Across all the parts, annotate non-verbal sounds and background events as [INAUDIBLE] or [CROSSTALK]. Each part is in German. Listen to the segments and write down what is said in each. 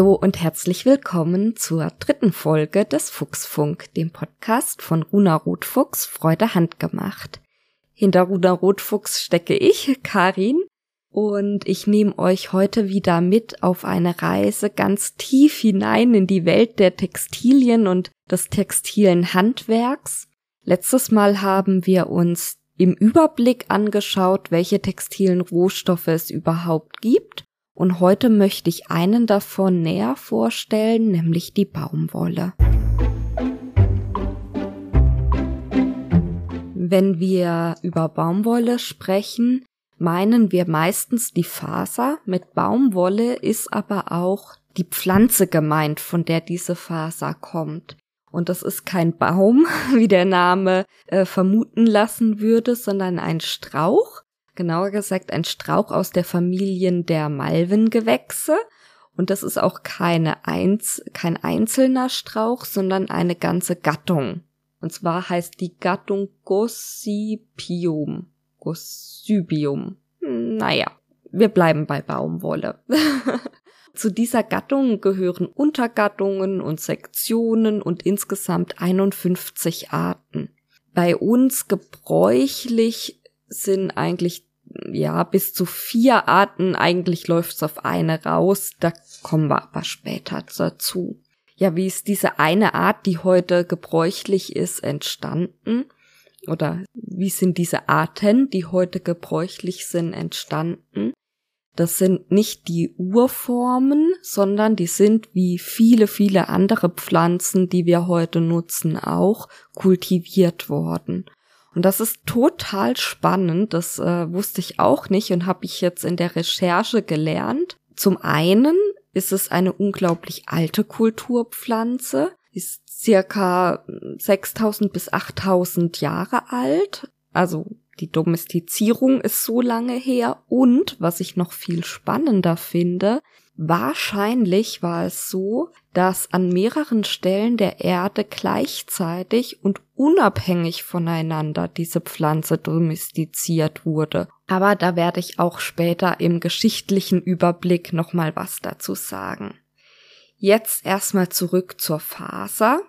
Hallo und herzlich willkommen zur dritten Folge des Fuchsfunk, dem Podcast von Runa Rotfuchs Freude handgemacht. Hinter Runa Rotfuchs stecke ich, Karin, und ich nehme euch heute wieder mit auf eine Reise ganz tief hinein in die Welt der Textilien und des textilen Handwerks. Letztes Mal haben wir uns im Überblick angeschaut, welche textilen Rohstoffe es überhaupt gibt und heute möchte ich einen davon näher vorstellen, nämlich die Baumwolle. Wenn wir über Baumwolle sprechen, meinen wir meistens die Faser. Mit Baumwolle ist aber auch die Pflanze gemeint, von der diese Faser kommt. Und das ist kein Baum, [LAUGHS] wie der Name äh, vermuten lassen würde, sondern ein Strauch, genauer gesagt ein Strauch aus der Familien der Malvengewächse. Und das ist auch keine Einz kein einzelner Strauch, sondern eine ganze Gattung. Und zwar heißt die Gattung Gossypium. Gossypium. Naja, wir bleiben bei Baumwolle. [LAUGHS] Zu dieser Gattung gehören Untergattungen und Sektionen und insgesamt 51 Arten. Bei uns gebräuchlich sind eigentlich ja, bis zu vier Arten. Eigentlich läuft's auf eine raus. Da kommen wir aber später dazu. Ja, wie ist diese eine Art, die heute gebräuchlich ist, entstanden? Oder wie sind diese Arten, die heute gebräuchlich sind, entstanden? Das sind nicht die Urformen, sondern die sind wie viele, viele andere Pflanzen, die wir heute nutzen, auch kultiviert worden. Und das ist total spannend, das äh, wusste ich auch nicht und habe ich jetzt in der Recherche gelernt. Zum einen ist es eine unglaublich alte Kulturpflanze, ist circa 6000 bis 8000 Jahre alt, also die Domestizierung ist so lange her und, was ich noch viel spannender finde, Wahrscheinlich war es so, dass an mehreren Stellen der Erde gleichzeitig und unabhängig voneinander diese Pflanze domestiziert wurde. Aber da werde ich auch später im geschichtlichen Überblick nochmal was dazu sagen. Jetzt erstmal zurück zur Faser.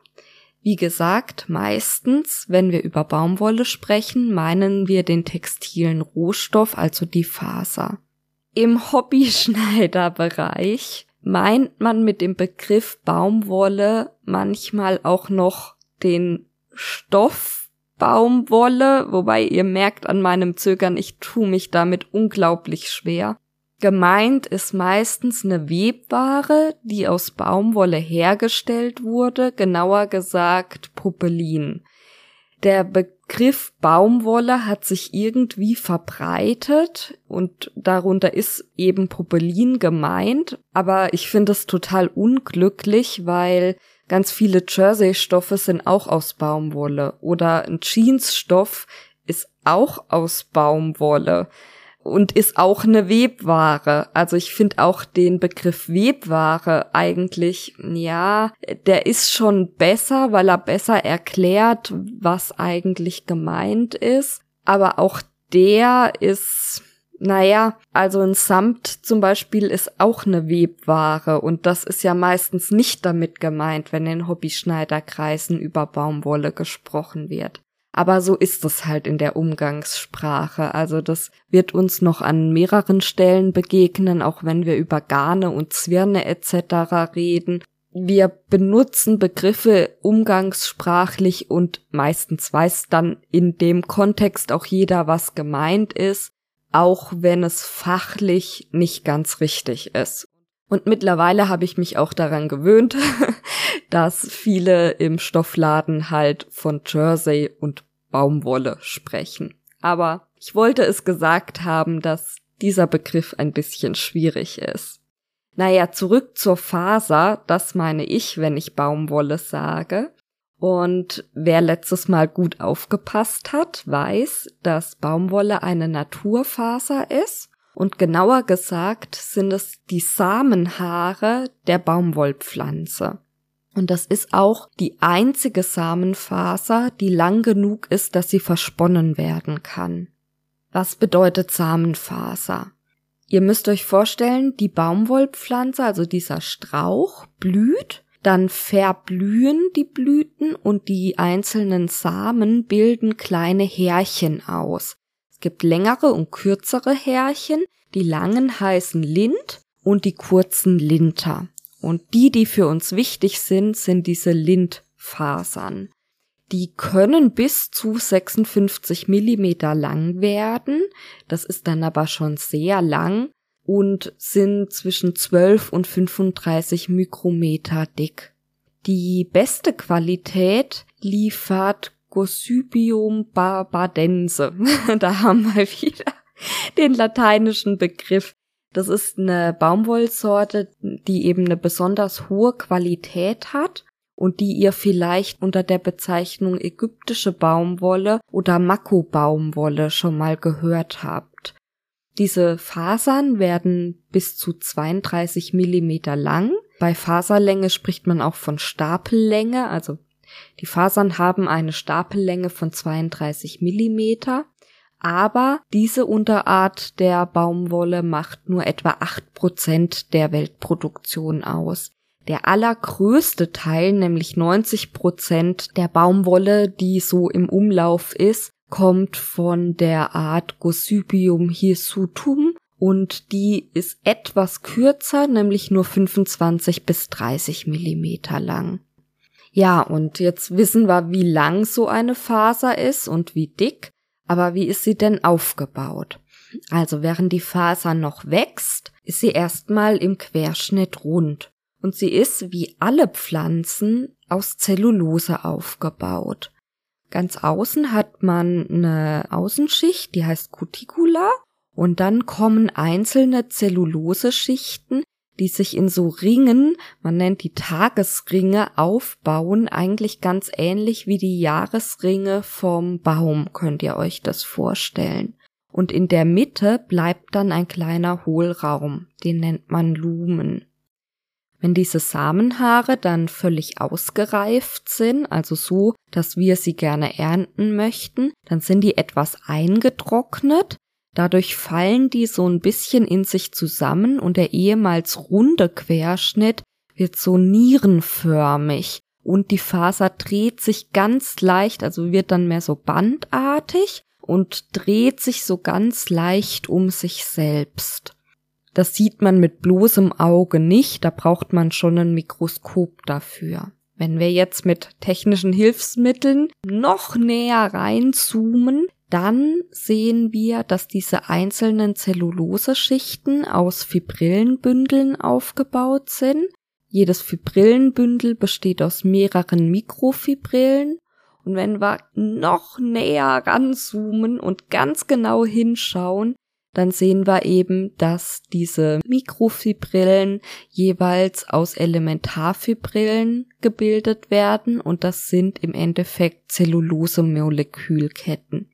Wie gesagt, meistens, wenn wir über Baumwolle sprechen, meinen wir den textilen Rohstoff, also die Faser. Im Hobbyschneiderbereich meint man mit dem Begriff Baumwolle manchmal auch noch den Stoff Baumwolle, wobei ihr merkt an meinem Zögern, ich tue mich damit unglaublich schwer. Gemeint ist meistens eine Webware, die aus Baumwolle hergestellt wurde, genauer gesagt Popelin. Der Begriff Baumwolle hat sich irgendwie verbreitet und darunter ist eben Popelin gemeint, aber ich finde es total unglücklich, weil ganz viele Jersey-Stoffe sind auch aus Baumwolle. Oder ein Jeans-Stoff ist auch aus Baumwolle und ist auch eine Webware. Also ich finde auch den Begriff Webware eigentlich, ja, der ist schon besser, weil er besser erklärt, was eigentlich gemeint ist. Aber auch der ist, naja, also ein Samt zum Beispiel ist auch eine Webware und das ist ja meistens nicht damit gemeint, wenn in Hobbyschneiderkreisen über Baumwolle gesprochen wird. Aber so ist es halt in der Umgangssprache. Also das wird uns noch an mehreren Stellen begegnen, auch wenn wir über Garne und Zwirne etc. reden. Wir benutzen Begriffe umgangssprachlich und meistens weiß dann in dem Kontext auch jeder, was gemeint ist, auch wenn es fachlich nicht ganz richtig ist. Und mittlerweile habe ich mich auch daran gewöhnt, [LAUGHS] dass viele im Stoffladen halt von Jersey und Baumwolle sprechen. Aber ich wollte es gesagt haben, dass dieser Begriff ein bisschen schwierig ist. Naja, zurück zur Faser, das meine ich, wenn ich Baumwolle sage. Und wer letztes Mal gut aufgepasst hat, weiß, dass Baumwolle eine Naturfaser ist und genauer gesagt sind es die Samenhaare der Baumwollpflanze. Und das ist auch die einzige Samenfaser, die lang genug ist, dass sie versponnen werden kann. Was bedeutet Samenfaser? Ihr müsst euch vorstellen, die Baumwollpflanze, also dieser Strauch, blüht, dann verblühen die Blüten und die einzelnen Samen bilden kleine Härchen aus. Gibt längere und kürzere Härchen, die langen heißen Lind und die kurzen Linter. Und die, die für uns wichtig sind, sind diese Lindfasern. Die können bis zu 56 Millimeter lang werden. Das ist dann aber schon sehr lang und sind zwischen 12 und 35 Mikrometer dick. Die beste Qualität liefert Gossypium barbadense. [LAUGHS] da haben wir wieder den lateinischen Begriff. Das ist eine Baumwollsorte, die eben eine besonders hohe Qualität hat und die ihr vielleicht unter der Bezeichnung ägyptische Baumwolle oder Mako-Baumwolle schon mal gehört habt. Diese Fasern werden bis zu 32 Millimeter lang. Bei Faserlänge spricht man auch von Stapellänge, also die Fasern haben eine Stapellänge von 32 Millimeter, aber diese Unterart der Baumwolle macht nur etwa acht Prozent der Weltproduktion aus. Der allergrößte Teil, nämlich 90 Prozent der Baumwolle, die so im Umlauf ist, kommt von der Art Gossypium hirsutum und die ist etwas kürzer, nämlich nur 25 bis 30 Millimeter lang. Ja, und jetzt wissen wir, wie lang so eine Faser ist und wie dick, aber wie ist sie denn aufgebaut? Also während die Faser noch wächst, ist sie erstmal im Querschnitt rund und sie ist wie alle Pflanzen aus Zellulose aufgebaut. Ganz außen hat man eine Außenschicht, die heißt Cuticula, und dann kommen einzelne Zelluloseschichten, die sich in so Ringen, man nennt die Tagesringe, aufbauen, eigentlich ganz ähnlich wie die Jahresringe vom Baum, könnt ihr euch das vorstellen. Und in der Mitte bleibt dann ein kleiner Hohlraum, den nennt man Lumen. Wenn diese Samenhaare dann völlig ausgereift sind, also so, dass wir sie gerne ernten möchten, dann sind die etwas eingetrocknet. Dadurch fallen die so ein bisschen in sich zusammen und der ehemals runde Querschnitt wird so nierenförmig und die Faser dreht sich ganz leicht, also wird dann mehr so bandartig und dreht sich so ganz leicht um sich selbst. Das sieht man mit bloßem Auge nicht, da braucht man schon ein Mikroskop dafür. Wenn wir jetzt mit technischen Hilfsmitteln noch näher reinzoomen, dann sehen wir, dass diese einzelnen Zelluloseschichten aus Fibrillenbündeln aufgebaut sind. Jedes Fibrillenbündel besteht aus mehreren Mikrofibrillen. Und wenn wir noch näher ranzoomen und ganz genau hinschauen, dann sehen wir eben, dass diese Mikrofibrillen jeweils aus Elementarfibrillen gebildet werden und das sind im Endeffekt Zellulose-Molekülketten.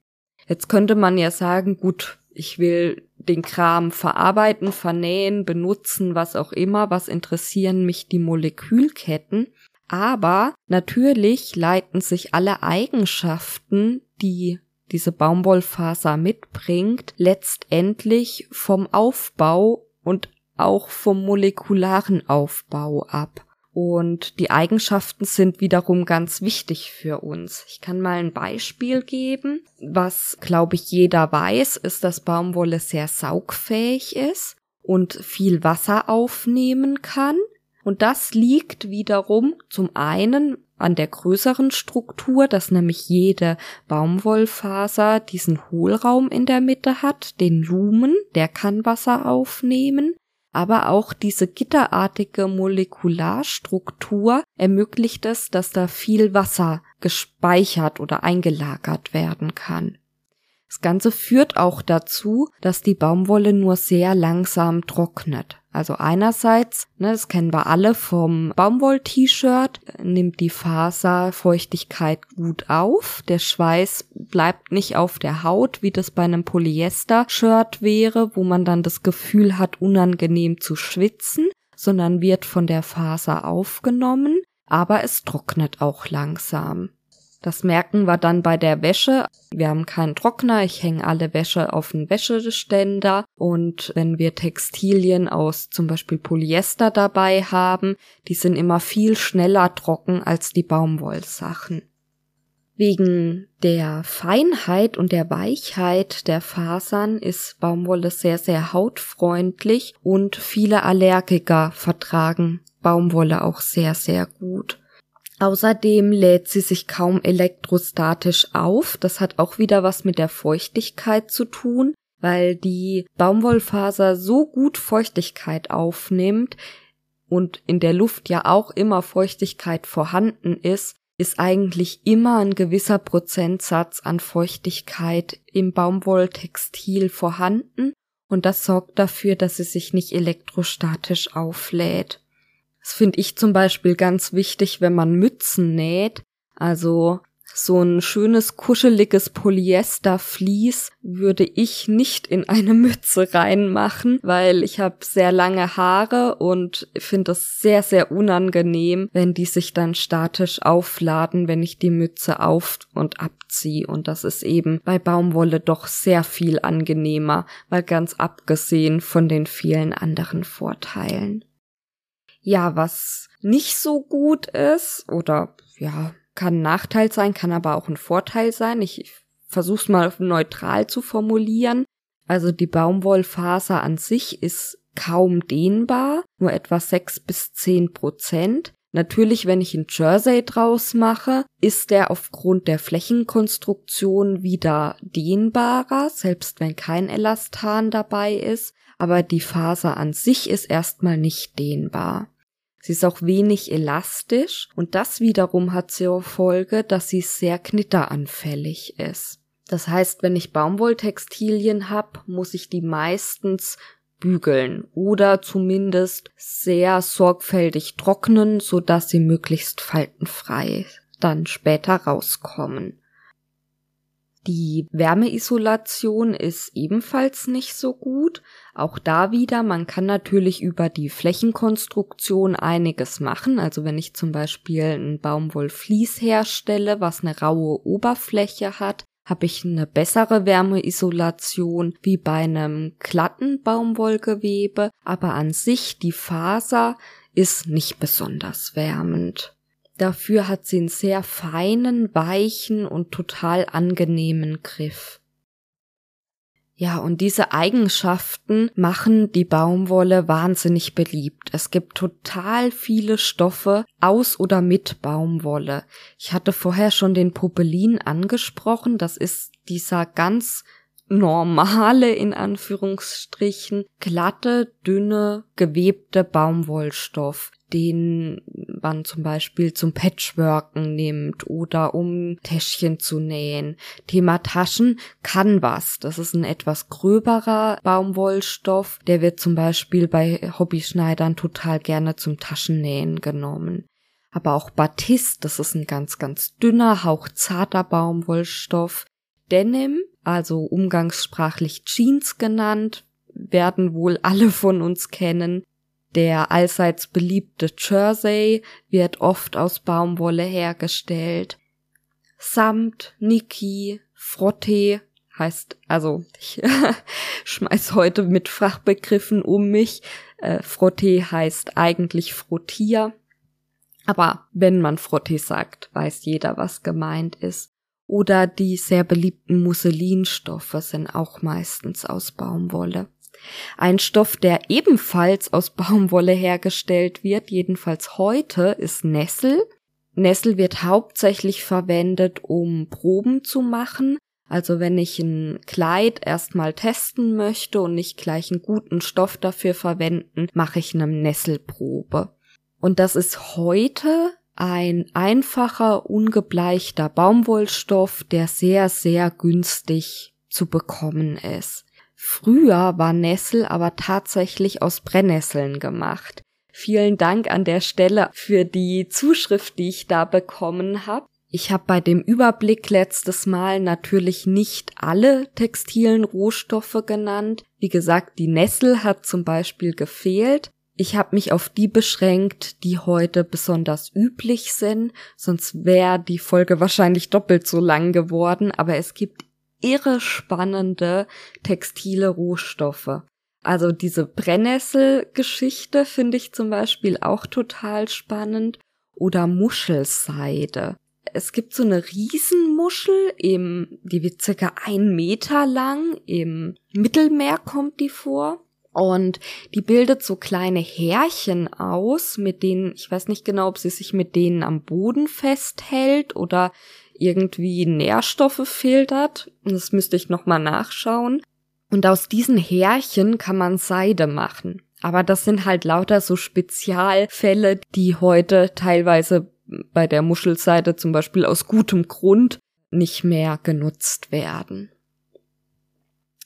Jetzt könnte man ja sagen, gut, ich will den Kram verarbeiten, vernähen, benutzen, was auch immer, was interessieren mich die Molekülketten. Aber natürlich leiten sich alle Eigenschaften, die diese Baumwollfaser mitbringt, letztendlich vom Aufbau und auch vom molekularen Aufbau ab. Und die Eigenschaften sind wiederum ganz wichtig für uns. Ich kann mal ein Beispiel geben. Was, glaube ich, jeder weiß, ist, dass Baumwolle sehr saugfähig ist und viel Wasser aufnehmen kann. Und das liegt wiederum zum einen an der größeren Struktur, dass nämlich jede Baumwollfaser diesen Hohlraum in der Mitte hat, den Lumen, der kann Wasser aufnehmen, aber auch diese gitterartige Molekularstruktur ermöglicht es, dass da viel Wasser gespeichert oder eingelagert werden kann. Das Ganze führt auch dazu, dass die Baumwolle nur sehr langsam trocknet. Also einerseits, ne, das kennen wir alle vom Baumwoll-T-Shirt, nimmt die Faser Feuchtigkeit gut auf. Der Schweiß bleibt nicht auf der Haut, wie das bei einem Polyester-Shirt wäre, wo man dann das Gefühl hat, unangenehm zu schwitzen, sondern wird von der Faser aufgenommen, aber es trocknet auch langsam. Das merken wir dann bei der Wäsche. Wir haben keinen Trockner, ich hänge alle Wäsche auf den Wäscheständer und wenn wir Textilien aus zum Beispiel Polyester dabei haben, die sind immer viel schneller trocken als die Baumwollsachen. Wegen der Feinheit und der Weichheit der Fasern ist Baumwolle sehr, sehr hautfreundlich und viele Allergiker vertragen Baumwolle auch sehr, sehr gut. Außerdem lädt sie sich kaum elektrostatisch auf. Das hat auch wieder was mit der Feuchtigkeit zu tun, weil die Baumwollfaser so gut Feuchtigkeit aufnimmt und in der Luft ja auch immer Feuchtigkeit vorhanden ist, ist eigentlich immer ein gewisser Prozentsatz an Feuchtigkeit im Baumwolltextil vorhanden und das sorgt dafür, dass es sich nicht elektrostatisch auflädt. Das finde ich zum Beispiel ganz wichtig, wenn man Mützen näht. Also so ein schönes, kuscheliges Polyestervlies würde ich nicht in eine Mütze reinmachen, weil ich habe sehr lange Haare und finde es sehr, sehr unangenehm, wenn die sich dann statisch aufladen, wenn ich die Mütze auf und abziehe. Und das ist eben bei Baumwolle doch sehr viel angenehmer, weil ganz abgesehen von den vielen anderen Vorteilen. Ja, was nicht so gut ist oder ja, kann ein Nachteil sein, kann aber auch ein Vorteil sein. Ich versuche es mal neutral zu formulieren. Also die Baumwollfaser an sich ist kaum dehnbar, nur etwa sechs bis zehn Prozent. Natürlich, wenn ich ein Jersey draus mache, ist der aufgrund der Flächenkonstruktion wieder dehnbarer, selbst wenn kein Elastan dabei ist, aber die Faser an sich ist erstmal nicht dehnbar. Sie ist auch wenig elastisch und das wiederum hat zur Folge, dass sie sehr knitteranfällig ist. Das heißt, wenn ich Baumwolltextilien habe, muss ich die meistens bügeln oder zumindest sehr sorgfältig trocknen, so dass sie möglichst faltenfrei dann später rauskommen. Die Wärmeisolation ist ebenfalls nicht so gut. Auch da wieder, man kann natürlich über die Flächenkonstruktion einiges machen. Also wenn ich zum Beispiel ein Baumwollvlies herstelle, was eine raue Oberfläche hat, habe ich eine bessere Wärmeisolation wie bei einem glatten Baumwollgewebe, aber an sich die Faser ist nicht besonders wärmend. Dafür hat sie einen sehr feinen, weichen und total angenehmen Griff. Ja, und diese Eigenschaften machen die Baumwolle wahnsinnig beliebt. Es gibt total viele Stoffe aus oder mit Baumwolle. Ich hatte vorher schon den Popelin angesprochen. Das ist dieser ganz normale, in Anführungsstrichen, glatte, dünne, gewebte Baumwollstoff den man zum Beispiel zum Patchworken nimmt oder um Täschchen zu nähen. Thema Taschen, Canvas. Das ist ein etwas gröberer Baumwollstoff. Der wird zum Beispiel bei Hobbyschneidern total gerne zum Taschennähen genommen. Aber auch Batist, das ist ein ganz, ganz dünner, hauchzarter Baumwollstoff. Denim, also umgangssprachlich Jeans genannt, werden wohl alle von uns kennen. Der allseits beliebte Jersey wird oft aus Baumwolle hergestellt. Samt, Niki, Frottee heißt, also ich [LAUGHS] schmeiß heute mit Fachbegriffen um mich. Äh, Frottee heißt eigentlich Frottier. Aber wenn man Frottee sagt, weiß jeder, was gemeint ist. Oder die sehr beliebten Musselinstoffe sind auch meistens aus Baumwolle. Ein Stoff, der ebenfalls aus Baumwolle hergestellt wird, jedenfalls heute, ist Nessel. Nessel wird hauptsächlich verwendet, um Proben zu machen. Also wenn ich ein Kleid erstmal testen möchte und nicht gleich einen guten Stoff dafür verwenden, mache ich eine Nesselprobe. Und das ist heute ein einfacher, ungebleichter Baumwollstoff, der sehr, sehr günstig zu bekommen ist. Früher war Nessel aber tatsächlich aus Brennnesseln gemacht. Vielen Dank an der Stelle für die Zuschrift, die ich da bekommen habe. Ich habe bei dem Überblick letztes Mal natürlich nicht alle textilen Rohstoffe genannt. Wie gesagt, die Nessel hat zum Beispiel gefehlt. Ich habe mich auf die beschränkt, die heute besonders üblich sind, sonst wäre die Folge wahrscheinlich doppelt so lang geworden, aber es gibt irre spannende textile Rohstoffe. Also diese Brennnessel-Geschichte finde ich zum Beispiel auch total spannend oder Muschelseide. Es gibt so eine Riesenmuschel im, die wird circa ein Meter lang, im Mittelmeer kommt die vor. Und die bildet so kleine Härchen aus, mit denen, ich weiß nicht genau, ob sie sich mit denen am Boden festhält oder irgendwie Nährstoffe filtert. Das müsste ich nochmal nachschauen. Und aus diesen Härchen kann man Seide machen. Aber das sind halt lauter so Spezialfälle, die heute teilweise bei der Muschelseide zum Beispiel aus gutem Grund nicht mehr genutzt werden.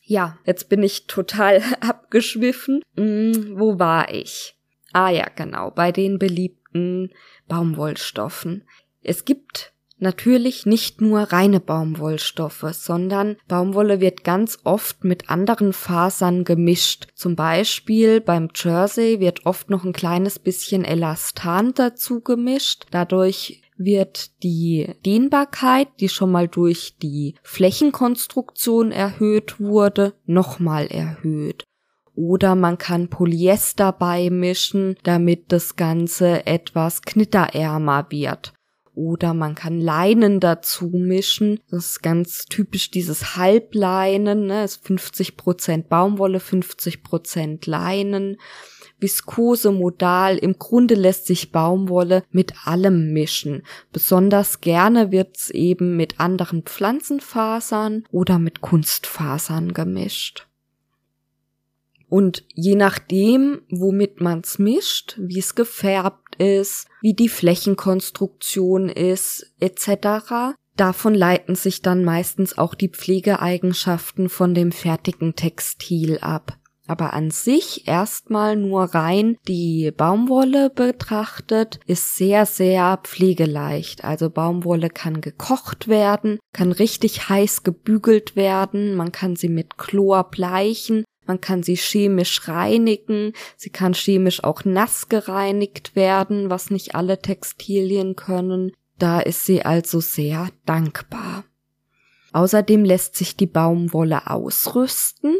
Ja, jetzt bin ich total [LAUGHS] abgeschwiffen. Hm, wo war ich? Ah ja, genau, bei den beliebten Baumwollstoffen. Es gibt natürlich nicht nur reine Baumwollstoffe, sondern Baumwolle wird ganz oft mit anderen Fasern gemischt. Zum Beispiel beim Jersey wird oft noch ein kleines bisschen Elastan dazu gemischt. Dadurch wird die Dehnbarkeit, die schon mal durch die Flächenkonstruktion erhöht wurde, nochmal erhöht. Oder man kann Polyester beimischen, damit das Ganze etwas knitterärmer wird. Oder man kann Leinen dazu mischen. Das ist ganz typisch dieses Halbleinen, ne? Ist 50% Baumwolle, 50% Leinen. Viskose, Modal, im Grunde lässt sich Baumwolle mit allem mischen. Besonders gerne wird's eben mit anderen Pflanzenfasern oder mit Kunstfasern gemischt. Und je nachdem, womit man's mischt, wie es gefärbt ist, wie die Flächenkonstruktion ist, etc., davon leiten sich dann meistens auch die Pflegeeigenschaften von dem fertigen Textil ab aber an sich erstmal nur rein die Baumwolle betrachtet, ist sehr, sehr pflegeleicht. Also Baumwolle kann gekocht werden, kann richtig heiß gebügelt werden, man kann sie mit Chlor bleichen, man kann sie chemisch reinigen, sie kann chemisch auch nass gereinigt werden, was nicht alle Textilien können. Da ist sie also sehr dankbar. Außerdem lässt sich die Baumwolle ausrüsten.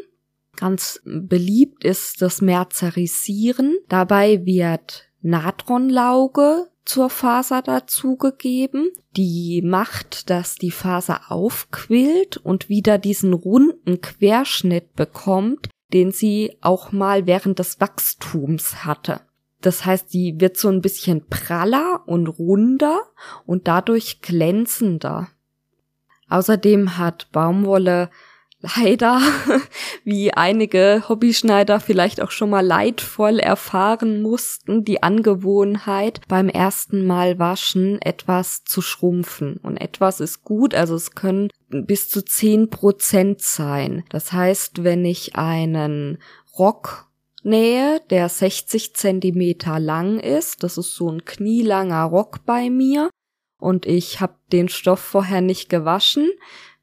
Ganz beliebt ist das Merzerisieren. Dabei wird Natronlauge zur Faser dazugegeben. Die macht, dass die Faser aufquillt und wieder diesen runden Querschnitt bekommt, den sie auch mal während des Wachstums hatte. Das heißt, die wird so ein bisschen praller und runder und dadurch glänzender. Außerdem hat Baumwolle leider, [LAUGHS] wie einige Hobbyschneider vielleicht auch schon mal leidvoll erfahren mussten, die Angewohnheit, beim ersten Mal waschen etwas zu schrumpfen. Und etwas ist gut, also es können bis zu zehn Prozent sein. Das heißt, wenn ich einen Rock nähe, der 60 Zentimeter lang ist, das ist so ein knielanger Rock bei mir, und ich habe den Stoff vorher nicht gewaschen,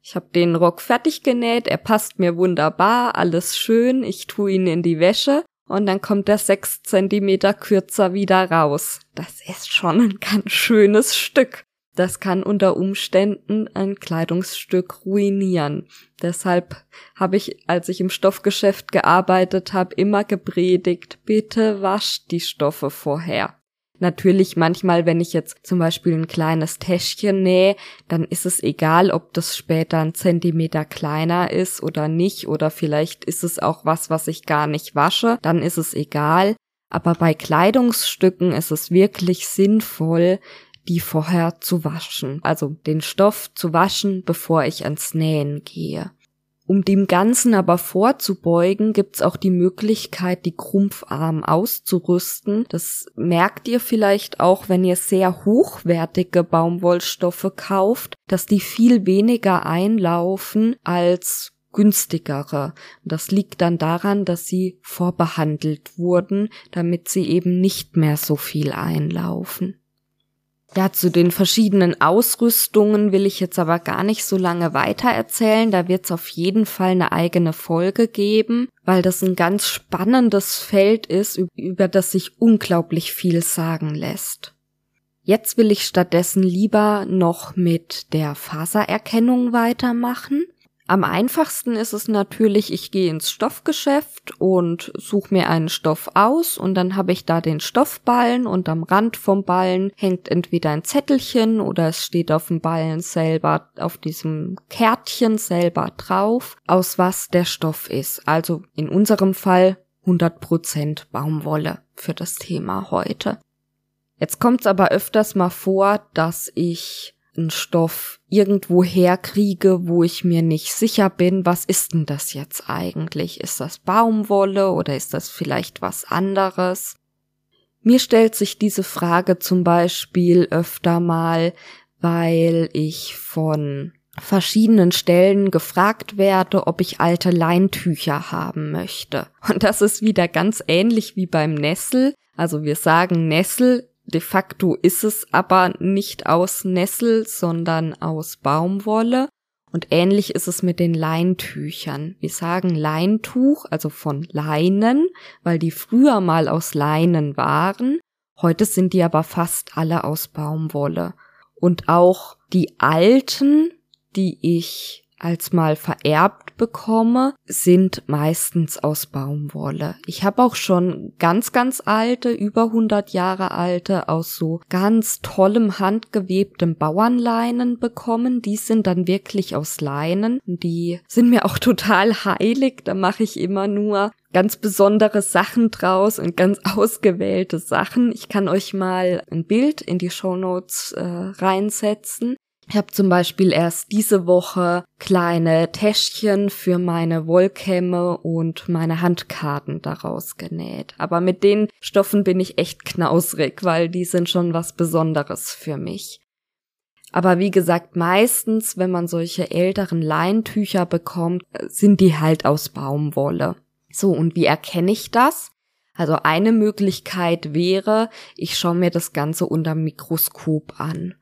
ich habe den Rock fertig genäht, er passt mir wunderbar, alles schön, ich tue ihn in die Wäsche und dann kommt er sechs Zentimeter kürzer wieder raus. Das ist schon ein ganz schönes Stück. Das kann unter Umständen ein Kleidungsstück ruinieren. Deshalb habe ich, als ich im Stoffgeschäft gearbeitet habe, immer gepredigt, bitte wascht die Stoffe vorher. Natürlich manchmal, wenn ich jetzt zum Beispiel ein kleines Täschchen nähe, dann ist es egal, ob das später ein Zentimeter kleiner ist oder nicht, oder vielleicht ist es auch was, was ich gar nicht wasche, dann ist es egal. Aber bei Kleidungsstücken ist es wirklich sinnvoll, die vorher zu waschen, also den Stoff zu waschen, bevor ich ans Nähen gehe. Um dem Ganzen aber vorzubeugen, gibt's auch die Möglichkeit, die Krumpfarm auszurüsten. Das merkt ihr vielleicht auch, wenn ihr sehr hochwertige Baumwollstoffe kauft, dass die viel weniger einlaufen als günstigere. Das liegt dann daran, dass sie vorbehandelt wurden, damit sie eben nicht mehr so viel einlaufen. Ja, zu den verschiedenen Ausrüstungen will ich jetzt aber gar nicht so lange weiter erzählen. Da wird es auf jeden Fall eine eigene Folge geben, weil das ein ganz spannendes Feld ist, über das sich unglaublich viel sagen lässt. Jetzt will ich stattdessen lieber noch mit der Fasererkennung weitermachen. Am einfachsten ist es natürlich, ich gehe ins Stoffgeschäft und suche mir einen Stoff aus und dann habe ich da den Stoffballen und am Rand vom Ballen hängt entweder ein Zettelchen oder es steht auf dem Ballen selber, auf diesem Kärtchen selber drauf, aus was der Stoff ist. Also in unserem Fall 100% Baumwolle für das Thema heute. Jetzt kommt es aber öfters mal vor, dass ich Stoff irgendwo herkriege, wo ich mir nicht sicher bin, was ist denn das jetzt eigentlich? Ist das Baumwolle oder ist das vielleicht was anderes? Mir stellt sich diese Frage zum Beispiel öfter mal, weil ich von verschiedenen Stellen gefragt werde, ob ich alte Leintücher haben möchte. Und das ist wieder ganz ähnlich wie beim Nessel. Also wir sagen Nessel De facto ist es aber nicht aus Nessel, sondern aus Baumwolle. Und ähnlich ist es mit den Leintüchern. Wir sagen Leintuch, also von Leinen, weil die früher mal aus Leinen waren. Heute sind die aber fast alle aus Baumwolle. Und auch die alten, die ich als mal vererbt bekomme, sind meistens aus Baumwolle. Ich habe auch schon ganz, ganz alte, über 100 Jahre alte, aus so ganz tollem handgewebtem Bauernleinen bekommen. Die sind dann wirklich aus Leinen. Die sind mir auch [LAUGHS] total heilig. Da mache ich immer nur ganz besondere Sachen draus und ganz [LAUGHS] ausgewählte Sachen. Ich kann euch mal ein Bild in die Show Notes äh, reinsetzen. Ich habe zum Beispiel erst diese Woche kleine Täschchen für meine Wollkämme und meine Handkarten daraus genäht. Aber mit den Stoffen bin ich echt knausrig, weil die sind schon was Besonderes für mich. Aber wie gesagt, meistens, wenn man solche älteren Leintücher bekommt, sind die halt aus Baumwolle. So, und wie erkenne ich das? Also eine Möglichkeit wäre, ich schaue mir das Ganze unter Mikroskop an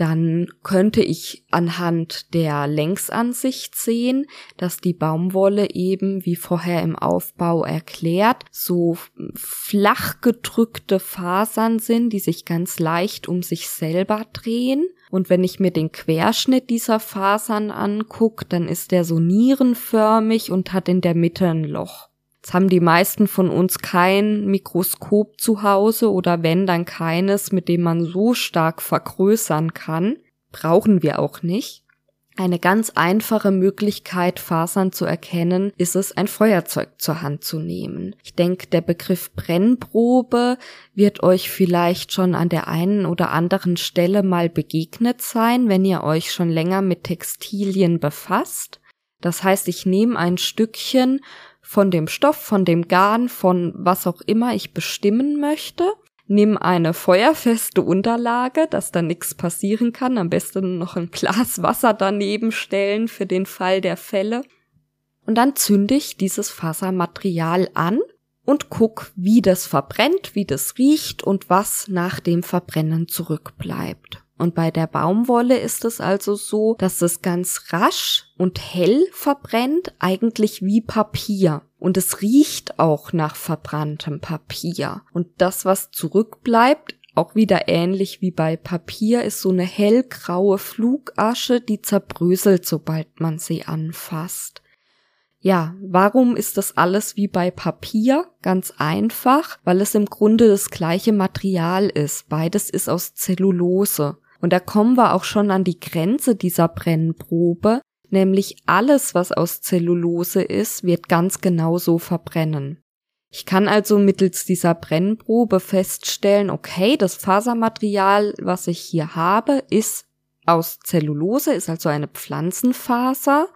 dann könnte ich anhand der Längsansicht sehen, dass die Baumwolle eben, wie vorher im Aufbau erklärt, so flach gedrückte Fasern sind, die sich ganz leicht um sich selber drehen. Und wenn ich mir den Querschnitt dieser Fasern angucke, dann ist der so nierenförmig und hat in der Mitte ein Loch. Jetzt haben die meisten von uns kein Mikroskop zu Hause oder wenn dann keines, mit dem man so stark vergrößern kann. Brauchen wir auch nicht. Eine ganz einfache Möglichkeit, Fasern zu erkennen, ist es, ein Feuerzeug zur Hand zu nehmen. Ich denke, der Begriff Brennprobe wird euch vielleicht schon an der einen oder anderen Stelle mal begegnet sein, wenn ihr euch schon länger mit Textilien befasst. Das heißt, ich nehme ein Stückchen von dem Stoff, von dem Garn, von was auch immer ich bestimmen möchte. Nimm eine feuerfeste Unterlage, dass da nichts passieren kann. Am besten noch ein Glas Wasser daneben stellen für den Fall der Fälle. Und dann zünde ich dieses Fasermaterial an und guck, wie das verbrennt, wie das riecht und was nach dem Verbrennen zurückbleibt. Und bei der Baumwolle ist es also so, dass es ganz rasch und hell verbrennt, eigentlich wie Papier. Und es riecht auch nach verbranntem Papier. Und das, was zurückbleibt, auch wieder ähnlich wie bei Papier, ist so eine hellgraue Flugasche, die zerbröselt, sobald man sie anfasst. Ja, warum ist das alles wie bei Papier? Ganz einfach, weil es im Grunde das gleiche Material ist. Beides ist aus Zellulose. Und da kommen wir auch schon an die Grenze dieser Brennprobe, nämlich alles, was aus Zellulose ist, wird ganz genau so verbrennen. Ich kann also mittels dieser Brennprobe feststellen, okay, das Fasermaterial, was ich hier habe, ist aus Zellulose, ist also eine Pflanzenfaser.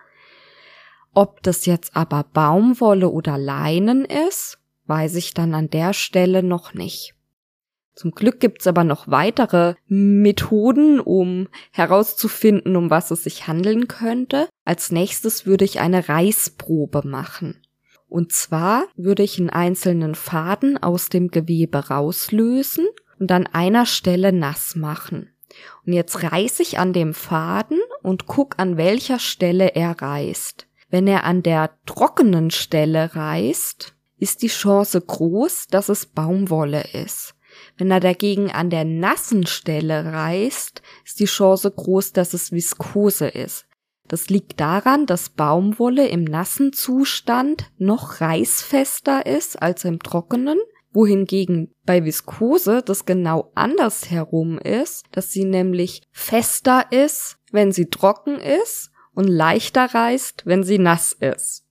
Ob das jetzt aber Baumwolle oder Leinen ist, weiß ich dann an der Stelle noch nicht. Zum Glück gibt's aber noch weitere Methoden, um herauszufinden, um was es sich handeln könnte. Als nächstes würde ich eine Reißprobe machen. Und zwar würde ich einen einzelnen Faden aus dem Gewebe rauslösen und an einer Stelle nass machen. Und jetzt reiß ich an dem Faden und guck, an welcher Stelle er reißt. Wenn er an der trockenen Stelle reißt, ist die Chance groß, dass es Baumwolle ist. Wenn er dagegen an der nassen Stelle reißt, ist die Chance groß, dass es Viskose ist. Das liegt daran, dass Baumwolle im nassen Zustand noch reißfester ist als im trockenen, wohingegen bei Viskose das genau andersherum ist, dass sie nämlich fester ist, wenn sie trocken ist und leichter reißt, wenn sie nass ist.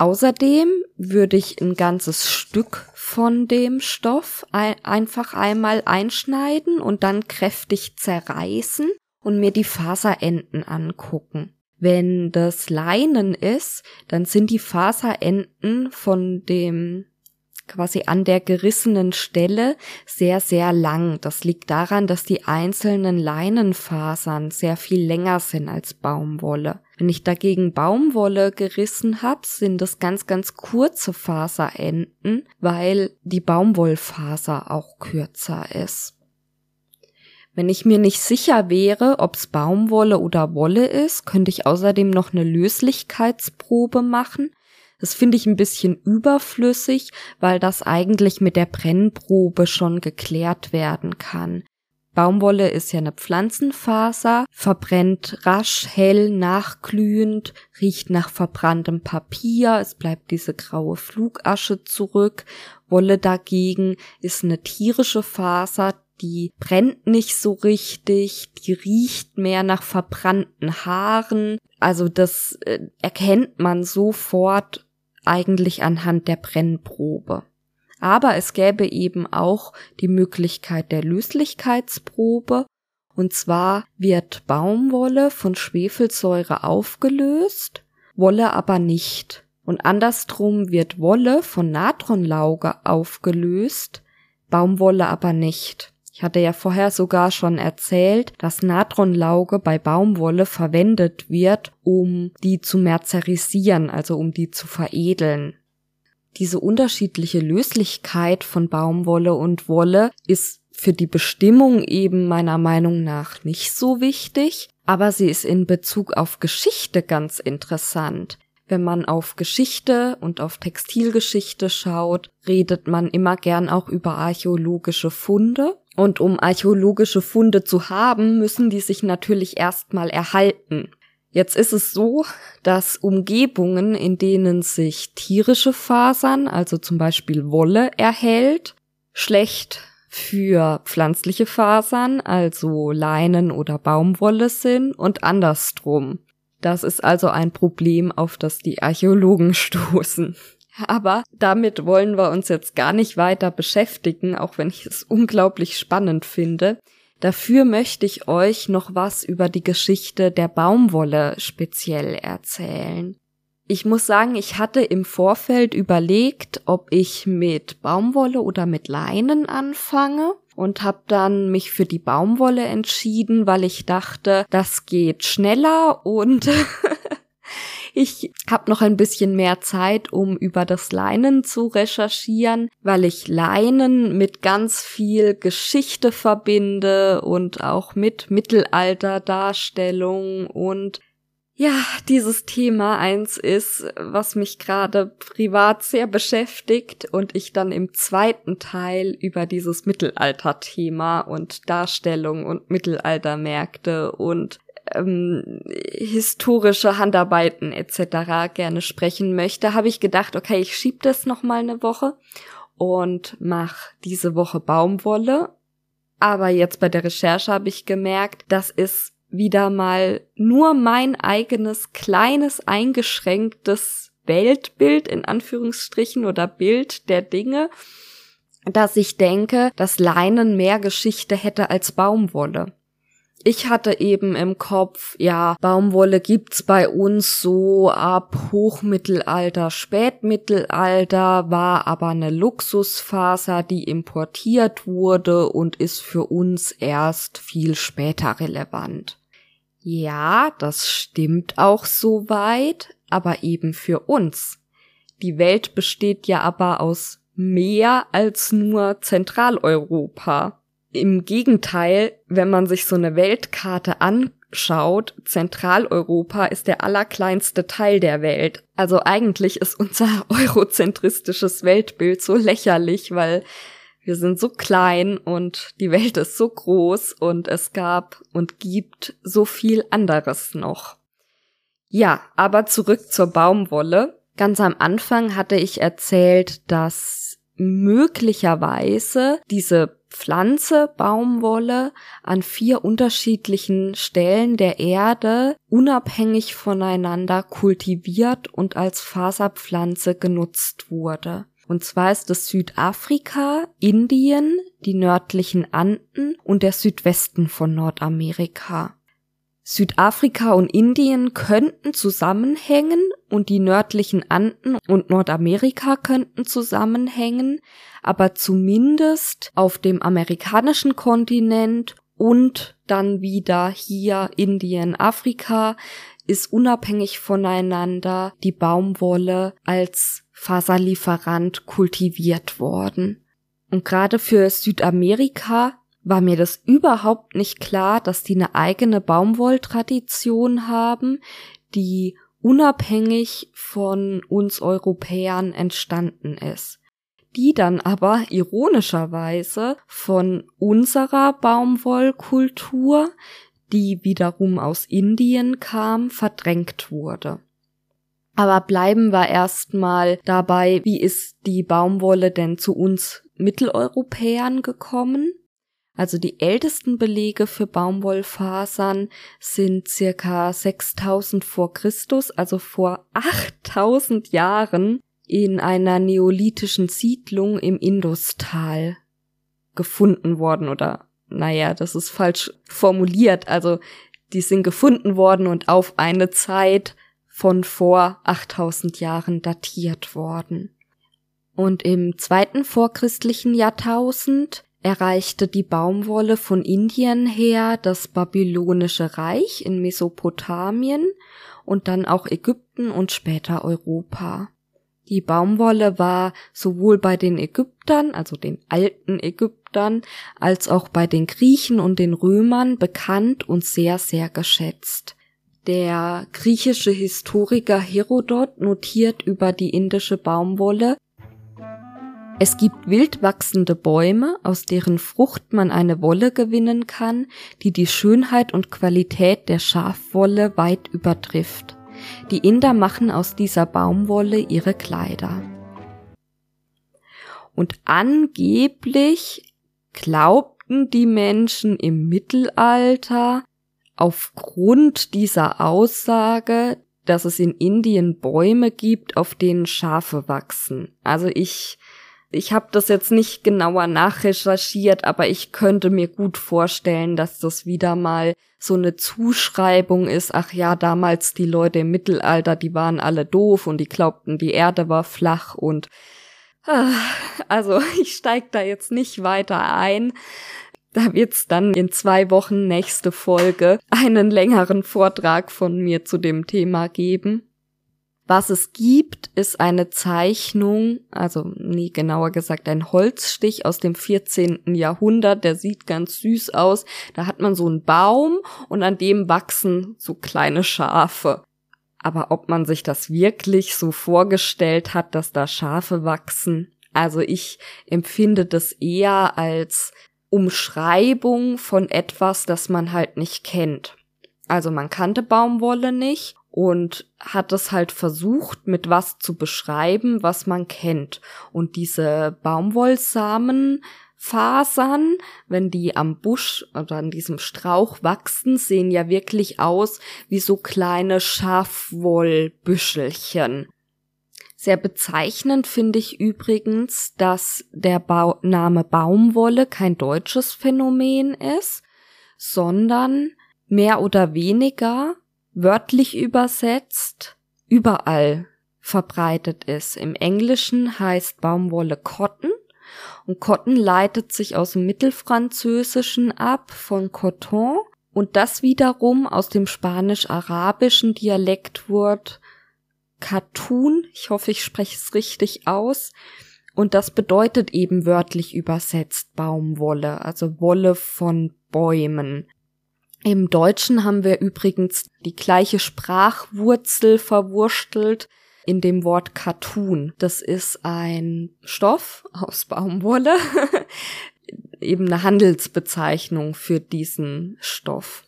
Außerdem würde ich ein ganzes Stück von dem Stoff ein einfach einmal einschneiden und dann kräftig zerreißen und mir die Faserenden angucken. Wenn das Leinen ist, dann sind die Faserenden von dem quasi an der gerissenen Stelle sehr, sehr lang. Das liegt daran, dass die einzelnen Leinenfasern sehr viel länger sind als Baumwolle. Wenn ich dagegen Baumwolle gerissen habe, sind das ganz, ganz kurze Faserenden, weil die Baumwollfaser auch kürzer ist. Wenn ich mir nicht sicher wäre, ob's Baumwolle oder Wolle ist, könnte ich außerdem noch eine Löslichkeitsprobe machen. Das finde ich ein bisschen überflüssig, weil das eigentlich mit der Brennprobe schon geklärt werden kann. Baumwolle ist ja eine Pflanzenfaser, verbrennt rasch, hell, nachglühend, riecht nach verbranntem Papier, es bleibt diese graue Flugasche zurück. Wolle dagegen ist eine tierische Faser, die brennt nicht so richtig, die riecht mehr nach verbrannten Haaren. Also das äh, erkennt man sofort eigentlich anhand der Brennprobe. Aber es gäbe eben auch die Möglichkeit der Löslichkeitsprobe. Und zwar wird Baumwolle von Schwefelsäure aufgelöst, Wolle aber nicht. Und andersrum wird Wolle von Natronlauge aufgelöst, Baumwolle aber nicht. Ich hatte ja vorher sogar schon erzählt, dass Natronlauge bei Baumwolle verwendet wird, um die zu merzerisieren, also um die zu veredeln. Diese unterschiedliche Löslichkeit von Baumwolle und Wolle ist für die Bestimmung eben meiner Meinung nach nicht so wichtig, aber sie ist in Bezug auf Geschichte ganz interessant. Wenn man auf Geschichte und auf Textilgeschichte schaut, redet man immer gern auch über archäologische Funde und um archäologische Funde zu haben, müssen die sich natürlich erstmal erhalten. Jetzt ist es so, dass Umgebungen, in denen sich tierische Fasern, also zum Beispiel Wolle, erhält, schlecht für pflanzliche Fasern, also Leinen oder Baumwolle sind und andersrum. Das ist also ein Problem, auf das die Archäologen [LAUGHS] stoßen. Aber damit wollen wir uns jetzt gar nicht weiter beschäftigen, auch wenn ich es unglaublich spannend finde. Dafür möchte ich euch noch was über die Geschichte der Baumwolle speziell erzählen. Ich muss sagen, ich hatte im Vorfeld überlegt, ob ich mit Baumwolle oder mit Leinen anfange und habe dann mich für die Baumwolle entschieden, weil ich dachte, das geht schneller und [LAUGHS] Ich habe noch ein bisschen mehr Zeit, um über das Leinen zu recherchieren, weil ich Leinen mit ganz viel Geschichte verbinde und auch mit Mittelalterdarstellung. Und ja, dieses Thema eins ist, was mich gerade privat sehr beschäftigt und ich dann im zweiten Teil über dieses Mittelalterthema und Darstellung und Mittelaltermärkte und ähm, historische Handarbeiten etc. gerne sprechen möchte, habe ich gedacht, okay, ich schieb das noch mal eine Woche und mach diese Woche Baumwolle. Aber jetzt bei der Recherche habe ich gemerkt, das ist wieder mal nur mein eigenes kleines eingeschränktes Weltbild in Anführungsstrichen oder Bild der Dinge, dass ich denke, dass Leinen mehr Geschichte hätte als Baumwolle ich hatte eben im Kopf, ja, Baumwolle gibt's bei uns so ab Hochmittelalter, Spätmittelalter, war aber eine Luxusfaser, die importiert wurde und ist für uns erst viel später relevant. Ja, das stimmt auch soweit, aber eben für uns. Die Welt besteht ja aber aus mehr als nur Zentraleuropa. Im Gegenteil, wenn man sich so eine Weltkarte anschaut, Zentraleuropa ist der allerkleinste Teil der Welt. Also eigentlich ist unser [LAUGHS] eurozentristisches Weltbild so lächerlich, weil wir sind so klein und die Welt ist so groß und es gab und gibt so viel anderes noch. Ja, aber zurück zur Baumwolle. Ganz am Anfang hatte ich erzählt, dass möglicherweise diese Pflanze Baumwolle an vier unterschiedlichen Stellen der Erde unabhängig voneinander kultiviert und als Faserpflanze genutzt wurde. Und zwar ist es Südafrika, Indien, die nördlichen Anden und der Südwesten von Nordamerika. Südafrika und Indien könnten zusammenhängen und die nördlichen Anden und Nordamerika könnten zusammenhängen, aber zumindest auf dem amerikanischen Kontinent und dann wieder hier Indien, Afrika ist unabhängig voneinander die Baumwolle als Faserlieferant kultiviert worden. Und gerade für Südamerika war mir das überhaupt nicht klar, dass die eine eigene Baumwolltradition haben, die unabhängig von uns Europäern entstanden ist die dann aber ironischerweise von unserer Baumwollkultur, die wiederum aus Indien kam, verdrängt wurde. Aber bleiben wir erstmal dabei, wie ist die Baumwolle denn zu uns Mitteleuropäern gekommen? Also die ältesten Belege für Baumwollfasern sind circa 6000 vor Christus, also vor 8000 Jahren in einer neolithischen Siedlung im Industal gefunden worden oder naja, das ist falsch formuliert. Also die sind gefunden worden und auf eine Zeit von vor 8000 Jahren datiert worden. Und im zweiten vorchristlichen Jahrtausend erreichte die Baumwolle von Indien her das babylonische Reich in Mesopotamien und dann auch Ägypten und später Europa. Die Baumwolle war sowohl bei den Ägyptern, also den alten Ägyptern, als auch bei den Griechen und den Römern bekannt und sehr, sehr geschätzt. Der griechische Historiker Herodot notiert über die indische Baumwolle, es gibt wild wachsende Bäume, aus deren Frucht man eine Wolle gewinnen kann, die die Schönheit und Qualität der Schafwolle weit übertrifft. Die Inder machen aus dieser Baumwolle ihre Kleider. Und angeblich glaubten die Menschen im Mittelalter, aufgrund dieser Aussage, dass es in Indien Bäume gibt, auf denen Schafe wachsen. Also ich ich habe das jetzt nicht genauer nachrecherchiert, aber ich könnte mir gut vorstellen, dass das wieder mal so eine Zuschreibung ist, ach ja, damals die Leute im Mittelalter, die waren alle doof und die glaubten, die Erde war flach und ah, also [LAUGHS] ich steig da jetzt nicht weiter ein. Da wird's dann in zwei Wochen nächste Folge einen längeren Vortrag von mir zu dem Thema geben. Was es gibt, ist eine Zeichnung, also nie genauer gesagt ein Holzstich aus dem 14. Jahrhundert, der sieht ganz süß aus. Da hat man so einen Baum und an dem wachsen so kleine Schafe. Aber ob man sich das wirklich so vorgestellt hat, dass da Schafe wachsen, also ich empfinde das eher als Umschreibung von etwas, das man halt nicht kennt. Also man kannte Baumwolle nicht und hat es halt versucht, mit was zu beschreiben, was man kennt. Und diese Baumwollsamenfasern, wenn die am Busch oder an diesem Strauch wachsen, sehen ja wirklich aus wie so kleine Schafwollbüschelchen. Sehr bezeichnend finde ich übrigens, dass der ba Name Baumwolle kein deutsches Phänomen ist, sondern mehr oder weniger wörtlich übersetzt überall verbreitet ist. Im Englischen heißt Baumwolle Cotton und Cotton leitet sich aus dem Mittelfranzösischen ab von Coton und das wiederum aus dem spanisch-arabischen Dialektwort Katun, ich hoffe, ich spreche es richtig aus, Und das bedeutet eben wörtlich übersetzt Baumwolle, also Wolle von Bäumen. Im Deutschen haben wir übrigens die gleiche Sprachwurzel verwurstelt in dem Wort Cartoon. Das ist ein Stoff aus Baumwolle, [LAUGHS] eben eine Handelsbezeichnung für diesen Stoff.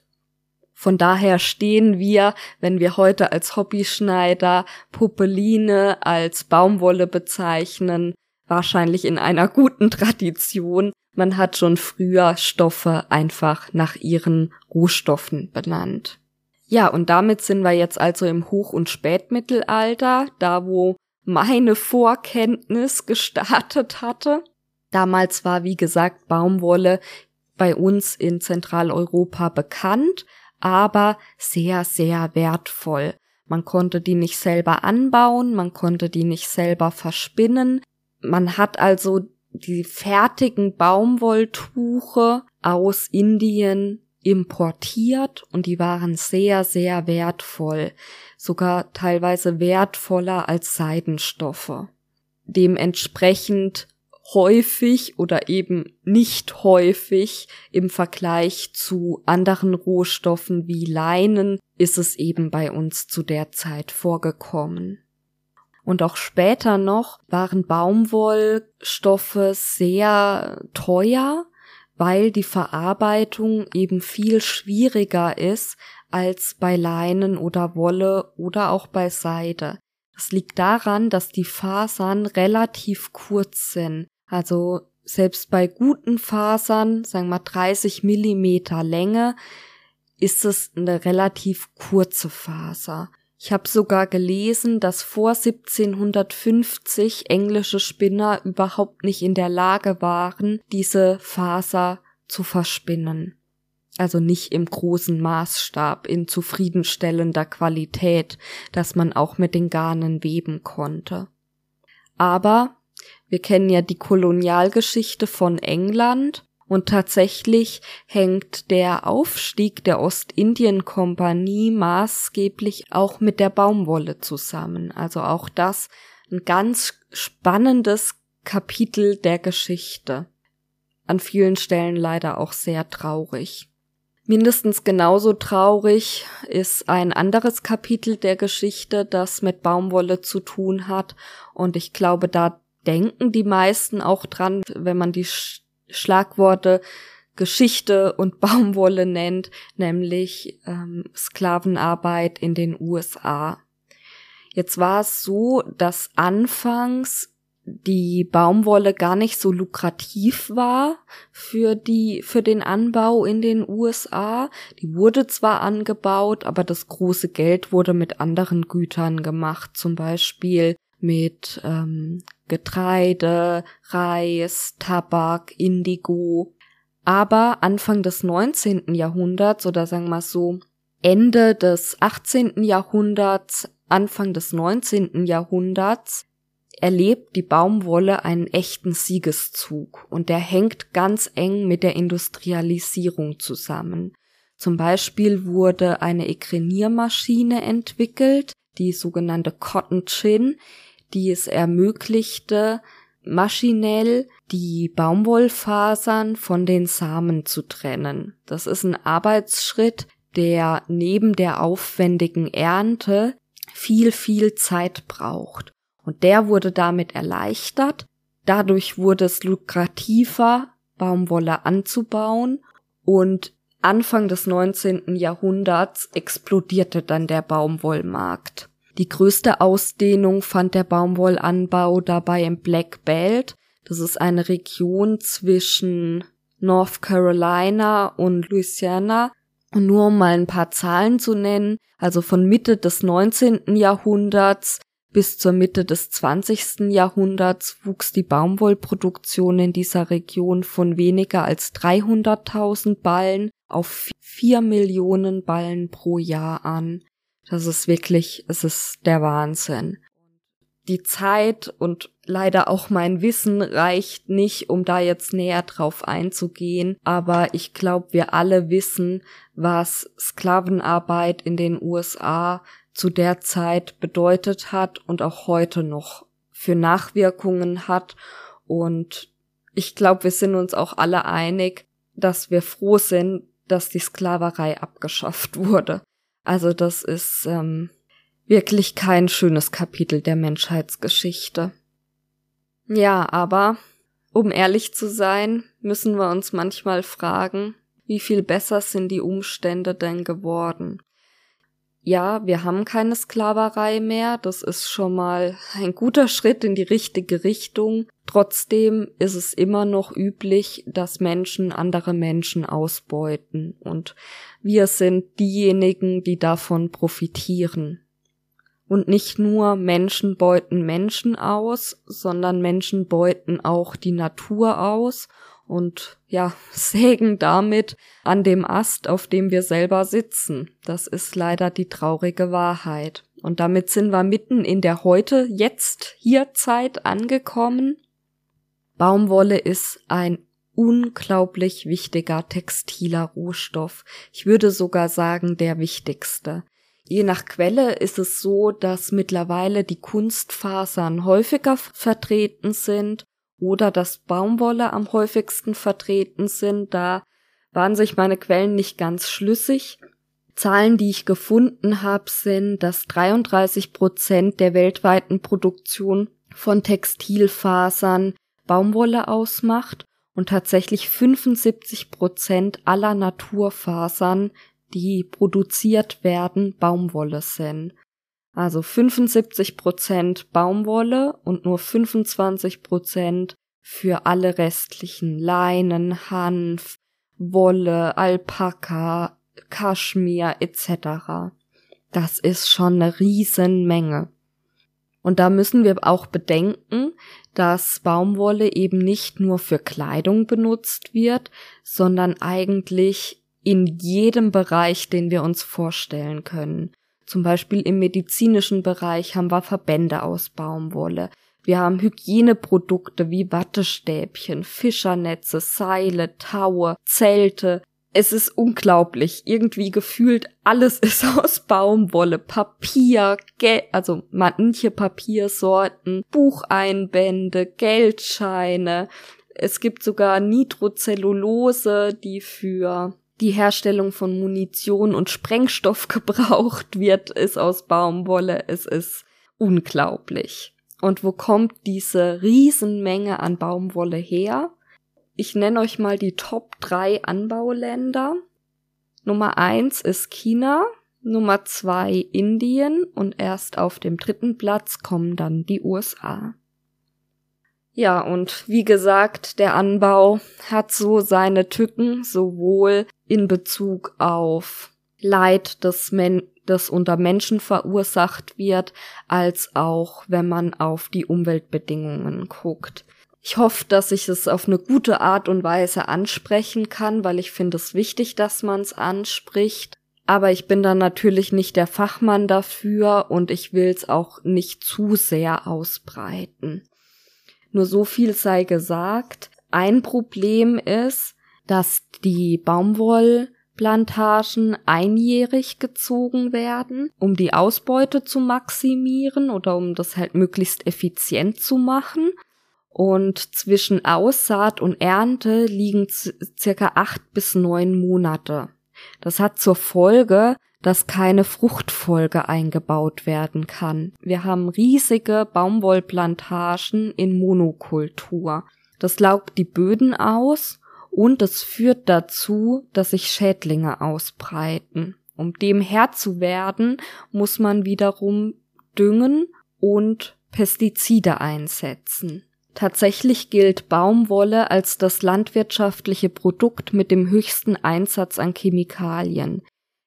Von daher stehen wir, wenn wir heute als Hobbyschneider Puppeline als Baumwolle bezeichnen, wahrscheinlich in einer guten Tradition. Man hat schon früher Stoffe einfach nach ihren Rohstoffen benannt. Ja, und damit sind wir jetzt also im Hoch- und Spätmittelalter, da wo meine Vorkenntnis [LAUGHS] gestartet hatte. Damals war, wie gesagt, Baumwolle bei uns in Zentraleuropa bekannt, aber sehr, sehr wertvoll. Man konnte die nicht selber anbauen, man konnte die nicht selber verspinnen. Man hat also die fertigen Baumwolltuche aus Indien importiert und die waren sehr, sehr wertvoll, sogar teilweise wertvoller als Seidenstoffe. Dementsprechend häufig oder eben nicht häufig im Vergleich zu anderen Rohstoffen wie Leinen ist es eben bei uns zu der Zeit vorgekommen. Und auch später noch waren Baumwollstoffe sehr teuer weil die Verarbeitung eben viel schwieriger ist als bei Leinen oder Wolle oder auch bei Seide. Das liegt daran, dass die Fasern relativ kurz sind. Also selbst bei guten Fasern, sagen wir 30 Millimeter Länge, ist es eine relativ kurze Faser. Ich habe sogar gelesen, dass vor 1750 englische Spinner überhaupt nicht in der Lage waren, diese Faser zu verspinnen. Also nicht im großen Maßstab, in zufriedenstellender Qualität, dass man auch mit den Garnen weben konnte. Aber wir kennen ja die Kolonialgeschichte von England und tatsächlich hängt der Aufstieg der Ostindien-Kompanie maßgeblich auch mit der Baumwolle zusammen. Also auch das ein ganz spannendes Kapitel der Geschichte. An vielen Stellen leider auch sehr traurig. Mindestens genauso traurig ist ein anderes Kapitel der Geschichte, das mit Baumwolle zu tun hat. Und ich glaube, da denken die meisten auch dran, wenn man die Schlagworte Geschichte und [LAUGHS] Baumwolle nennt, nämlich ähm, Sklavenarbeit in den USA. Jetzt war es so, dass anfangs die Baumwolle gar nicht so lukrativ war für die, für den Anbau in den USA. Die wurde zwar angebaut, aber das große Geld wurde mit anderen Gütern gemacht, zum Beispiel mit ähm, Getreide, Reis, Tabak, Indigo. Aber Anfang des 19. Jahrhunderts oder sagen wir so Ende des 18. Jahrhunderts, Anfang des 19. Jahrhunderts erlebt die Baumwolle einen echten Siegeszug und der hängt ganz eng mit der Industrialisierung zusammen. Zum Beispiel wurde eine Ekreniermaschine entwickelt, die sogenannte Cotton Chin, die es ermöglichte, maschinell die Baumwollfasern von den Samen zu trennen. Das ist ein Arbeitsschritt, der neben der aufwendigen Ernte viel, viel Zeit braucht. Und der wurde damit erleichtert. Dadurch wurde es lukrativer, Baumwolle anzubauen und Anfang des 19. Jahrhunderts explodierte dann der Baumwollmarkt. Die größte Ausdehnung fand der Baumwollanbau dabei im Black Belt. Das ist eine Region zwischen North Carolina und Louisiana. Und nur um mal ein paar Zahlen zu nennen, also von Mitte des 19. Jahrhunderts bis zur Mitte des 20. Jahrhunderts wuchs die Baumwollproduktion in dieser Region von weniger als 300.000 Ballen auf 4 Millionen Ballen pro Jahr an. Das ist wirklich, es ist der Wahnsinn. Die Zeit und leider auch mein Wissen reicht nicht, um da jetzt näher drauf einzugehen, aber ich glaube, wir alle wissen, was Sklavenarbeit in den USA zu der Zeit bedeutet hat und auch heute noch für Nachwirkungen hat. Und ich glaube, wir sind uns auch alle einig, dass wir froh sind, dass die Sklaverei abgeschafft [LAUGHS] wurde. Also das ist ähm, wirklich kein schönes Kapitel der Menschheitsgeschichte. Ja, aber um ehrlich zu sein, müssen wir uns manchmal fragen, wie viel besser sind die Umstände denn geworden? Ja, wir haben keine Sklaverei mehr, das ist schon mal ein guter Schritt in die richtige Richtung. Trotzdem ist es immer noch üblich, dass Menschen andere Menschen ausbeuten und wir sind diejenigen, die davon profitieren. Und nicht nur Menschen beuten Menschen aus, sondern Menschen beuten auch die Natur aus und ja, [LAUGHS] sägen damit an dem Ast, auf dem wir selber sitzen. Das ist leider die traurige Wahrheit. Und damit sind wir mitten in der heute, jetzt, hier Zeit angekommen. Baumwolle ist ein unglaublich wichtiger textiler Rohstoff. Ich würde sogar sagen, der wichtigste. Je nach Quelle ist es so, dass mittlerweile die Kunstfasern häufiger vertreten sind oder dass Baumwolle am häufigsten vertreten sind. Da waren sich meine Quellen nicht ganz schlüssig. Zahlen, die ich gefunden habe, sind, dass 33 Prozent der weltweiten Produktion von Textilfasern Baumwolle ausmacht und tatsächlich 75 Prozent aller Naturfasern, die produziert werden, Baumwolle sind. Also 75 Prozent Baumwolle und nur 25 Prozent für alle restlichen Leinen, Hanf, Wolle, Alpaka, Kaschmir etc. Das ist schon eine Riesenmenge. Und da müssen wir auch bedenken, dass Baumwolle eben nicht nur für Kleidung benutzt wird, sondern eigentlich in jedem Bereich, den wir uns vorstellen können. Zum Beispiel im medizinischen Bereich haben wir Verbände aus Baumwolle. Wir haben Hygieneprodukte wie Wattestäbchen, Fischernetze, Seile, Taue, Zelte. Es ist unglaublich. Irgendwie gefühlt alles [LAUGHS] ist aus Baumwolle. Papier, Geld, also manche Papiersorten, Bucheinbände, Geldscheine. Es gibt sogar Nitrocellulose, die für die Herstellung von Munition und Sprengstoff [LAUGHS] gebraucht wird, ist aus Baumwolle. Es ist unglaublich. Und wo kommt diese Riesenmenge an Baumwolle her? Ich nenne euch mal die Top 3 Anbauländer. Nummer 1 ist China, Nummer 2 Indien und erst auf dem dritten Platz kommen dann die USA. Ja, und wie gesagt, der Anbau hat so seine Tücken, sowohl in Bezug auf Leid, das, Men das unter Menschen verursacht wird, als auch wenn man auf die Umweltbedingungen guckt. Ich hoffe, dass ich es auf eine gute Art und Weise ansprechen kann, weil ich finde es wichtig, dass man es anspricht. Aber ich bin dann natürlich nicht der Fachmann dafür und ich will es auch nicht zu sehr ausbreiten. Nur so viel sei gesagt. Ein Problem ist, dass die Baumwollplantagen einjährig gezogen werden, um die Ausbeute zu maximieren oder um das halt möglichst effizient zu machen. Und zwischen Aussaat und Ernte liegen circa acht bis neun Monate. Das hat zur Folge, dass keine Fruchtfolge eingebaut werden kann. Wir haben riesige Baumwollplantagen in Monokultur. Das laugt die Böden aus und es führt dazu, dass sich Schädlinge ausbreiten. Um dem Herr zu werden, muss man wiederum düngen und Pestizide einsetzen. Tatsächlich gilt Baumwolle als das landwirtschaftliche Produkt mit dem höchsten Einsatz an Chemikalien.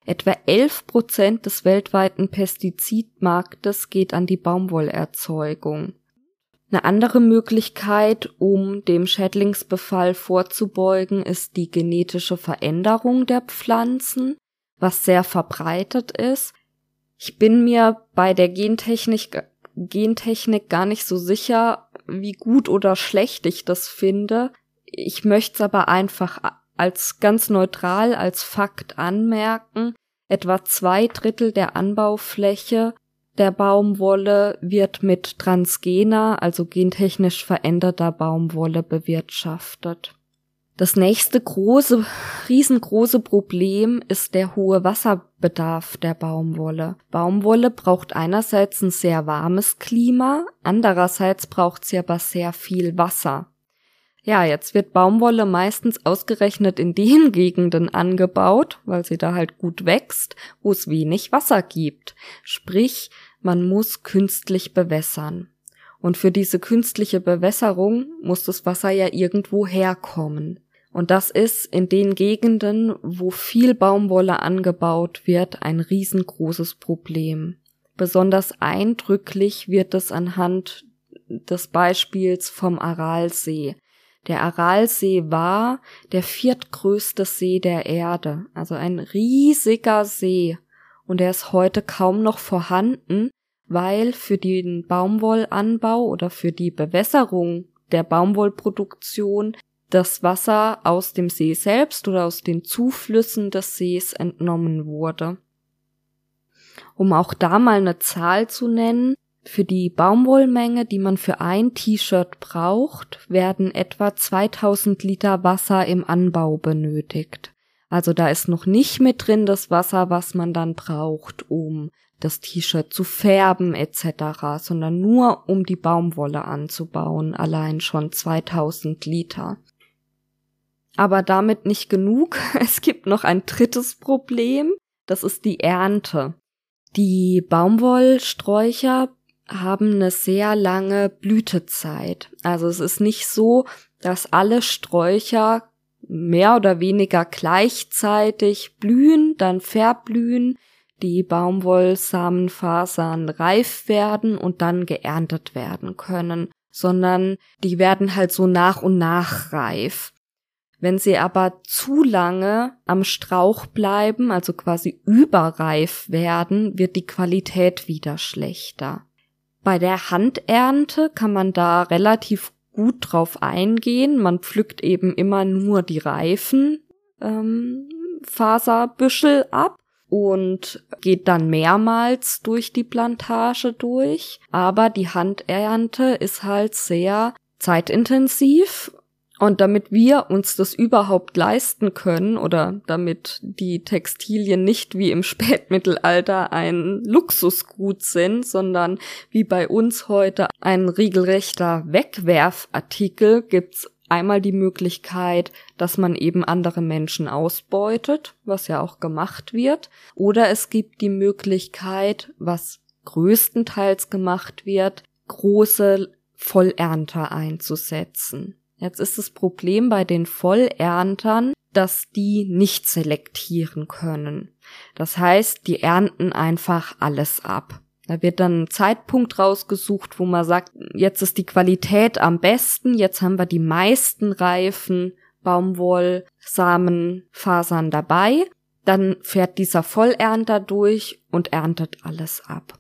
Etwa 11 Prozent des weltweiten Pestizidmarktes geht an die Baumwollerzeugung. Eine andere Möglichkeit, um dem Schädlingsbefall vorzubeugen, ist die genetische Veränderung der Pflanzen, was sehr verbreitet ist. Ich bin mir bei der Gentechnik, Gentechnik gar nicht so sicher, wie gut oder schlecht ich das finde. Ich möchte es aber einfach als ganz neutral als Fakt anmerken, etwa zwei Drittel der Anbaufläche der Baumwolle wird mit transgener, also gentechnisch veränderter Baumwolle bewirtschaftet. Das nächste große, riesengroße Problem ist der hohe Wasserbedarf der Baumwolle. Baumwolle braucht einerseits ein sehr warmes Klima, andererseits braucht sie aber sehr viel Wasser. Ja, jetzt wird Baumwolle meistens ausgerechnet in den [LAUGHS] Gegenden angebaut, weil sie da halt gut wächst, wo es wenig Wasser gibt. Sprich, man muss künstlich bewässern. Und für diese künstliche Bewässerung muss das Wasser ja irgendwo herkommen. Und das ist in den Gegenden, wo viel Baumwolle angebaut wird, ein riesengroßes Problem. Besonders eindrücklich wird es anhand des Beispiels vom Aralsee. Der Aralsee war der viertgrößte See der Erde, also ein riesiger See, und er ist heute kaum noch vorhanden, weil für den Baumwollanbau oder für die Bewässerung der Baumwollproduktion das Wasser aus dem See selbst oder aus den Zuflüssen des Sees entnommen wurde. Um auch da mal eine Zahl zu nennen, für die Baumwollmenge, die man für ein T-Shirt braucht, werden etwa 2000 Liter Wasser im Anbau benötigt. Also da ist noch nicht mit drin das Wasser, was man dann braucht, um das T-Shirt zu färben etc., sondern nur um die Baumwolle anzubauen, allein schon 2000 Liter. Aber damit nicht genug. [LAUGHS] Es gibt noch ein drittes Problem. Das ist die Ernte. Die Baumwollsträucher haben eine sehr lange Blütezeit. Also es ist nicht so, dass alle Sträucher mehr oder weniger gleichzeitig blühen, dann verblühen, die Baumwollsamenfasern reif werden und dann geerntet werden können, sondern die werden halt so nach und nach reif. Wenn sie aber zu lange am Strauch bleiben, also quasi überreif werden, wird die Qualität wieder schlechter. Bei der Handernte kann man da relativ gut drauf eingehen. Man pflückt eben immer nur die reifen ähm, Faserbüschel ab und geht dann mehrmals durch die Plantage durch. Aber die Handernte ist halt sehr zeitintensiv und damit wir uns das überhaupt leisten können oder damit die Textilien nicht wie im [LAUGHS] Spätmittelalter ein Luxusgut sind, sondern wie bei uns heute ein regelrechter Wegwerfartikel, gibt's einmal die Möglichkeit, dass man eben andere Menschen ausbeutet, was ja auch gemacht wird, oder es gibt die Möglichkeit, was größtenteils gemacht wird, große Vollernter einzusetzen. Jetzt ist das Problem bei den Vollerntern, dass die nicht selektieren können. Das heißt, die ernten einfach alles ab. Da wird dann ein Zeitpunkt rausgesucht, wo man sagt, jetzt ist die Qualität am besten, jetzt haben wir die meisten reifen Baumwollsamenfasern dabei. Dann fährt dieser Vollernter durch und erntet alles ab.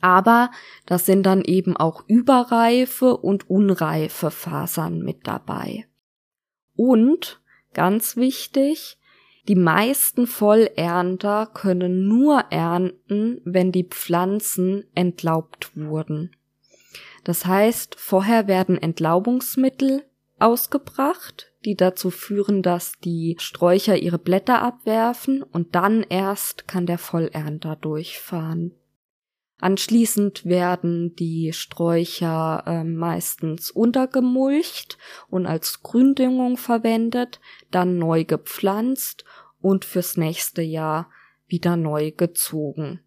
Aber das sind dann eben auch überreife und unreife Fasern mit dabei. Und, ganz wichtig, die meisten Vollernter können nur ernten, wenn die Pflanzen entlaubt wurden. Das heißt, vorher werden Entlaubungsmittel ausgebracht, die dazu führen, dass die Sträucher ihre Blätter abwerfen und dann erst kann der Vollernter durchfahren. Anschließend werden die Sträucher äh, meistens untergemulcht und als Gründüngung verwendet, dann neu gepflanzt und fürs nächste Jahr wieder neu gezogen.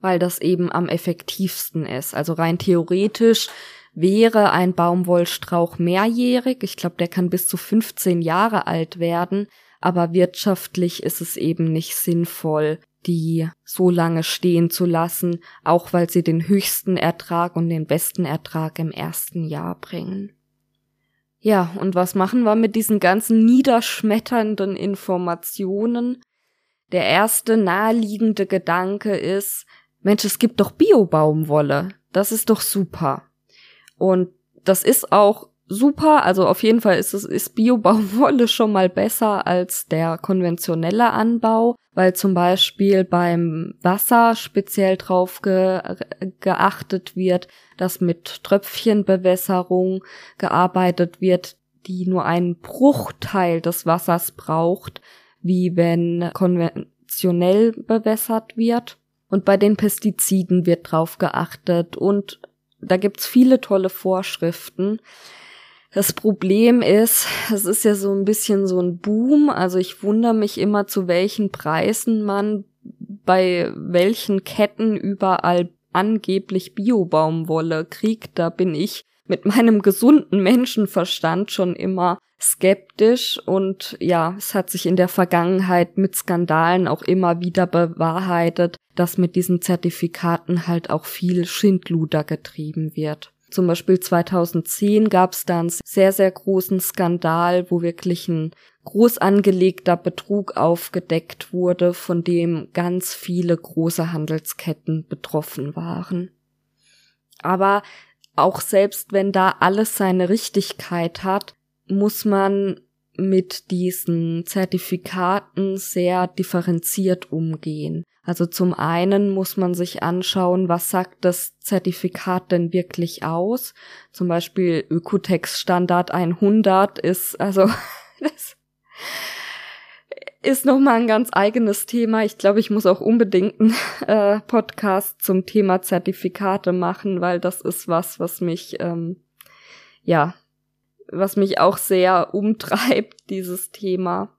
Weil das eben am effektivsten ist. Also rein theoretisch wäre ein Baumwollstrauch mehrjährig. Ich glaube, der kann bis zu 15 Jahre alt werden. Aber wirtschaftlich ist es eben nicht sinnvoll, die so lange stehen zu lassen, auch weil sie den höchsten Ertrag und den besten Ertrag im ersten Jahr bringen. Ja, und was machen wir mit diesen ganzen niederschmetternden Informationen? Der erste naheliegende Gedanke ist, Mensch, es gibt doch Biobaumwolle. Das ist doch super. Und das ist auch super. Also auf jeden Fall ist es ist Bio-Baumwolle schon mal besser als der konventionelle Anbau, weil zum Beispiel beim Wasser speziell drauf ge geachtet wird, dass mit Tröpfchenbewässerung gearbeitet wird, die nur einen Bruchteil des Wassers braucht, wie wenn konventionell bewässert wird. Und bei den Pestiziden wird drauf geachtet und da gibt's viele tolle Vorschriften. Das Problem ist, es ist ja so ein bisschen so ein Boom. Also ich wundere mich immer, zu welchen Preisen man bei welchen Ketten überall angeblich Biobaumwolle kriegt. Da bin ich mit meinem gesunden Menschenverstand schon immer skeptisch und ja, es hat sich in der Vergangenheit mit Skandalen auch immer wieder bewahrheitet, dass mit diesen Zertifikaten halt auch viel Schindluder getrieben wird. Zum Beispiel 2010 gab es da einen sehr, sehr großen Skandal, wo wirklich ein groß angelegter Betrug aufgedeckt wurde, von dem ganz viele große Handelsketten betroffen waren. Aber auch selbst wenn da alles seine Richtigkeit hat, muss man mit diesen Zertifikaten sehr differenziert umgehen. Also zum einen muss man sich anschauen, was sagt das Zertifikat denn wirklich aus. Zum Beispiel Ökotex Standard 100 ist, also [LAUGHS] das ist nochmal ein ganz eigenes Thema. Ich glaube, ich muss auch unbedingt einen äh, Podcast zum Thema Zertifikate machen, weil das ist was, was mich, ähm, ja, was mich auch sehr umtreibt, [LAUGHS] dieses Thema.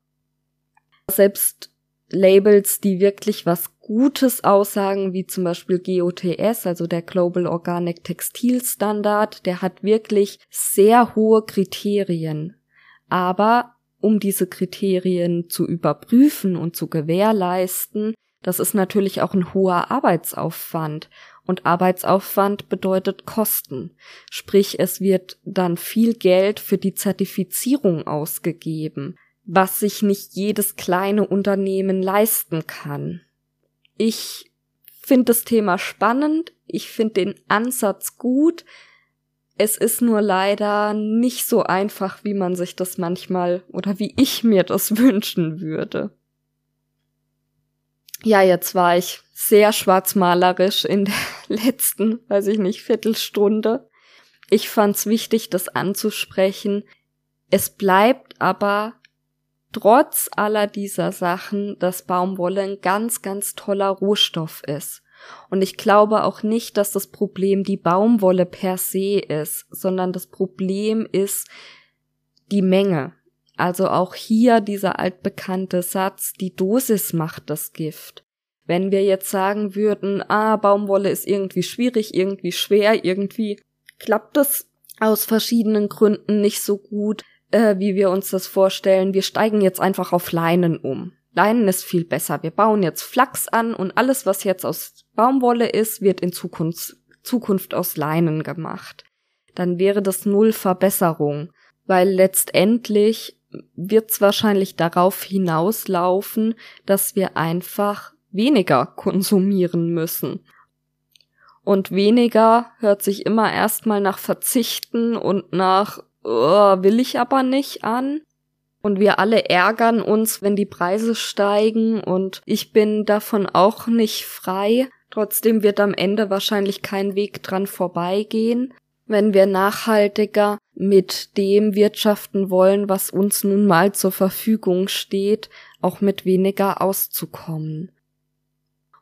Selbst Labels, die wirklich was Gutes aussagen, wie zum Beispiel GOTS, also der Global Organic Textil Standard, der hat wirklich sehr hohe Kriterien. Aber um diese Kriterien zu überprüfen und zu gewährleisten, das ist natürlich auch ein hoher Arbeitsaufwand. Und Arbeitsaufwand bedeutet Kosten. Sprich, es wird dann viel Geld für die Zertifizierung ausgegeben was sich nicht jedes kleine Unternehmen leisten kann. Ich finde das Thema spannend, ich finde den Ansatz gut, es ist nur leider nicht so einfach, wie man sich das manchmal oder wie ich mir das [LAUGHS] wünschen würde. Ja, jetzt war ich sehr schwarzmalerisch in der [LAUGHS] letzten, weiß ich nicht, Viertelstunde. Ich fand's wichtig, das anzusprechen. Es bleibt aber trotz aller dieser Sachen, dass Baumwolle ein ganz, ganz toller Rohstoff ist. Und ich glaube auch nicht, dass das Problem die Baumwolle per se ist, sondern das Problem ist die Menge. Also auch hier dieser altbekannte Satz, die Dosis macht das Gift. Wenn wir jetzt sagen würden, ah, Baumwolle ist irgendwie schwierig, irgendwie schwer, irgendwie klappt es aus verschiedenen Gründen nicht so gut, äh, wie wir uns das vorstellen. Wir steigen jetzt einfach auf Leinen um. Leinen ist viel besser. Wir bauen jetzt Flachs an und alles, was jetzt aus Baumwolle ist, wird in Zukunft, Zukunft aus Leinen gemacht. Dann wäre das null Verbesserung, weil letztendlich wird es wahrscheinlich darauf hinauslaufen, dass wir einfach weniger konsumieren müssen. Und weniger hört sich immer erstmal nach Verzichten und nach oh, will ich aber nicht an. Und wir alle ärgern uns, wenn die Preise steigen und ich bin davon auch nicht frei. Trotzdem wird am Ende wahrscheinlich kein Weg dran vorbeigehen, wenn wir nachhaltiger mit dem wirtschaften wollen, was uns nun mal zur Verfügung steht, auch mit weniger auszukommen.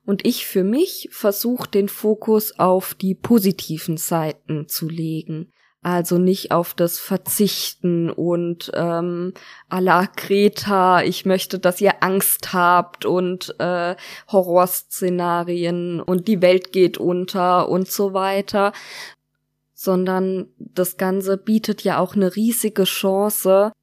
Und ich für mich versuche den Fokus auf die positiven Seiten zu legen. Also nicht auf das Verzichten und ähm, à la Greta, ich möchte, dass ihr Angst habt und äh, Horrorszenarien und die Welt geht unter und so weiter, sondern das Ganze bietet ja auch eine riesige Chance,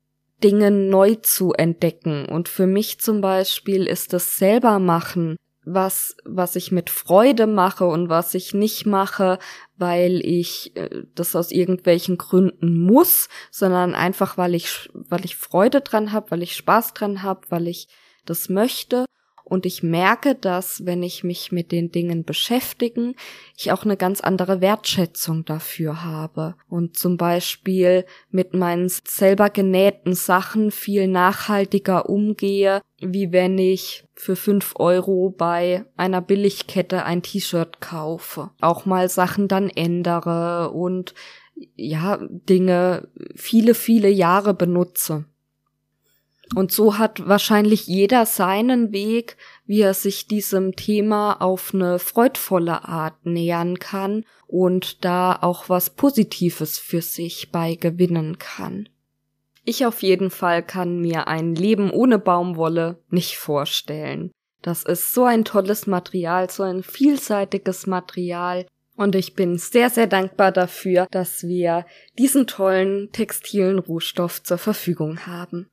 Dinge neu zu entdecken. Und für mich zum Beispiel ist das selber machen was, was ich mit Freude mache und was ich nicht mache, weil ich äh, das aus irgendwelchen Gründen muss, sondern einfach, weil ich, weil ich Freude dran habe, weil ich Spaß dran habe, weil ich das möchte. Und ich merke, dass, wenn ich mich mit den Dingen beschäftigen, ich auch eine ganz andere Wertschätzung dafür habe. Und zum Beispiel mit meinen selber genähten Sachen viel nachhaltiger umgehe, wie wenn ich für fünf Euro bei einer Billigkette ein T-Shirt kaufe. Auch mal Sachen dann ändere und ja, Dinge viele, viele Jahre benutze. Und so hat wahrscheinlich jeder seinen Weg, wie er sich diesem Thema auf eine freudvolle Art nähern kann und da auch was Positives für sich bei gewinnen kann. Ich auf jeden Fall kann mir ein Leben ohne Baumwolle nicht vorstellen. Das ist so ein tolles Material, so ein vielseitiges Material, und ich bin sehr, sehr dankbar dafür, dass wir diesen tollen textilen Rohstoff zur Verfügung haben.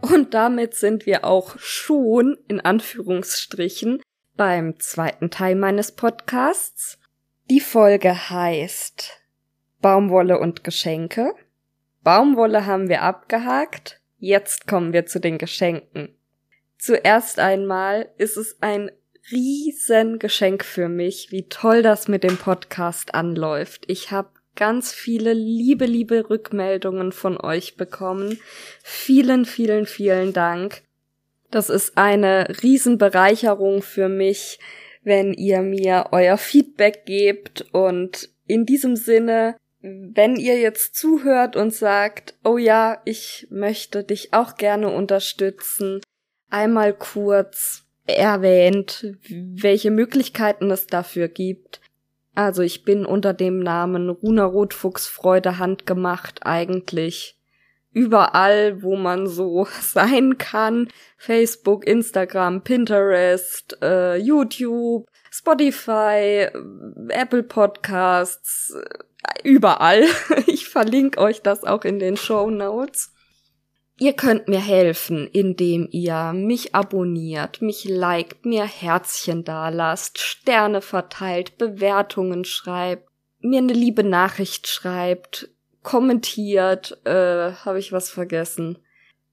Und damit sind wir auch schon in Anführungsstrichen beim zweiten Teil meines Podcasts. Die Folge heißt Baumwolle und Geschenke. Baumwolle haben wir abgehakt. Jetzt kommen wir zu den Geschenken. Zuerst einmal ist es ein riesen Geschenk für mich, wie toll das mit dem Podcast anläuft. Ich habe ganz viele liebe, liebe Rückmeldungen von euch bekommen. Vielen, vielen, vielen Dank. Das ist eine Riesenbereicherung für mich, wenn ihr mir euer Feedback gebt und in diesem Sinne wenn ihr jetzt zuhört und sagt, oh ja, ich möchte dich auch gerne unterstützen, einmal kurz erwähnt, welche Möglichkeiten es dafür gibt. Also ich bin unter dem Namen Runa Rotfuchs Freude handgemacht eigentlich überall, wo man so [LAUGHS] sein kann. Facebook, Instagram, Pinterest, äh, YouTube, Spotify, Apple Podcasts, überall. [LAUGHS] Ich verlinke euch das auch in den Show Notes. Ihr könnt mir helfen, indem ihr mich abonniert, mich liked, mir Herzchen dalasst, Sterne verteilt, Bewertungen schreibt, mir eine liebe Nachricht schreibt, kommentiert, äh, habe ich was vergessen?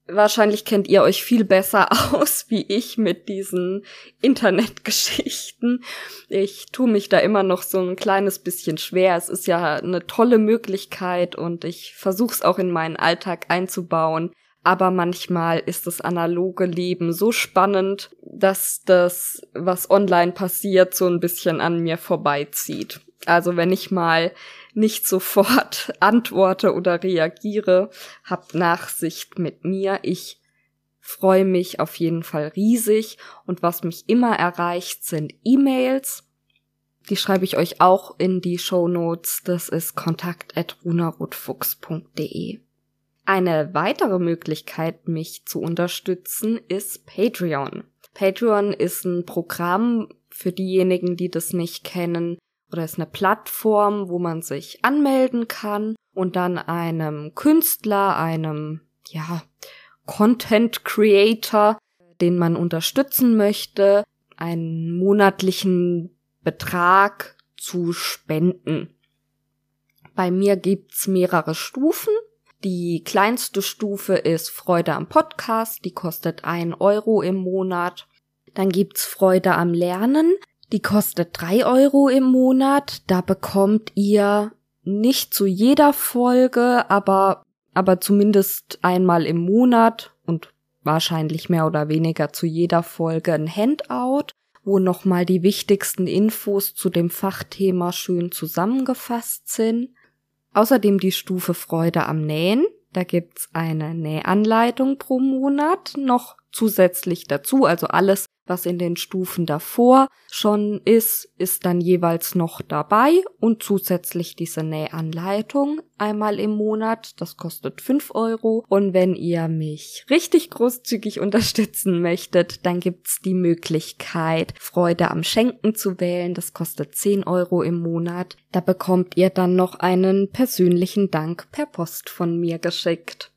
Wahrscheinlich kennt ihr euch viel besser [LAUGHS] aus wie ich mit diesen Internetgeschichten. Ich tue mich da immer noch so ein kleines bisschen schwer. Es ist ja eine tolle Möglichkeit und ich versuche es auch in meinen Alltag einzubauen. Aber manchmal ist das analoge Leben so spannend, dass das, was online passiert, so ein bisschen an mir vorbeizieht. Also wenn ich mal nicht sofort [LAUGHS] antworte oder reagiere, habt Nachsicht mit mir. Ich freue mich auf jeden Fall riesig und was mich immer erreicht sind E-Mails. Die schreibe ich euch auch in die Show Notes. Das ist kontakt@runarotfuchs.de. Eine weitere Möglichkeit, mich zu unterstützen, ist Patreon. Patreon ist ein Programm für diejenigen, die das nicht kennen, oder ist eine Plattform, wo man sich anmelden kann und dann einem Künstler, einem, ja, Content Creator, den man unterstützen möchte, einen monatlichen Betrag zu spenden. Bei mir gibt's mehrere Stufen. Die kleinste Stufe ist Freude am Podcast, die kostet ein Euro im Monat. Dann gibt's Freude am Lernen, die kostet drei Euro im Monat. Da bekommt ihr nicht zu jeder Folge, aber, aber zumindest einmal im Monat und wahrscheinlich mehr oder weniger zu jeder Folge ein Handout, wo nochmal die wichtigsten Infos zu dem Fachthema schön zusammengefasst sind. Außerdem die Stufe Freude am Nähen. Da gibt's eine Nähanleitung pro Monat noch zusätzlich dazu, also alles, was in den Stufen davor schon ist, ist dann jeweils noch dabei und zusätzlich diese Nähanleitung einmal im Monat. Das kostet fünf Euro. Und wenn ihr mich richtig großzügig [LAUGHS] unterstützen möchtet, dann gibt's die Möglichkeit, Freude am Schenken zu wählen. Das kostet zehn Euro im Monat. Da bekommt ihr dann noch einen persönlichen Dank per Post von mir geschickt.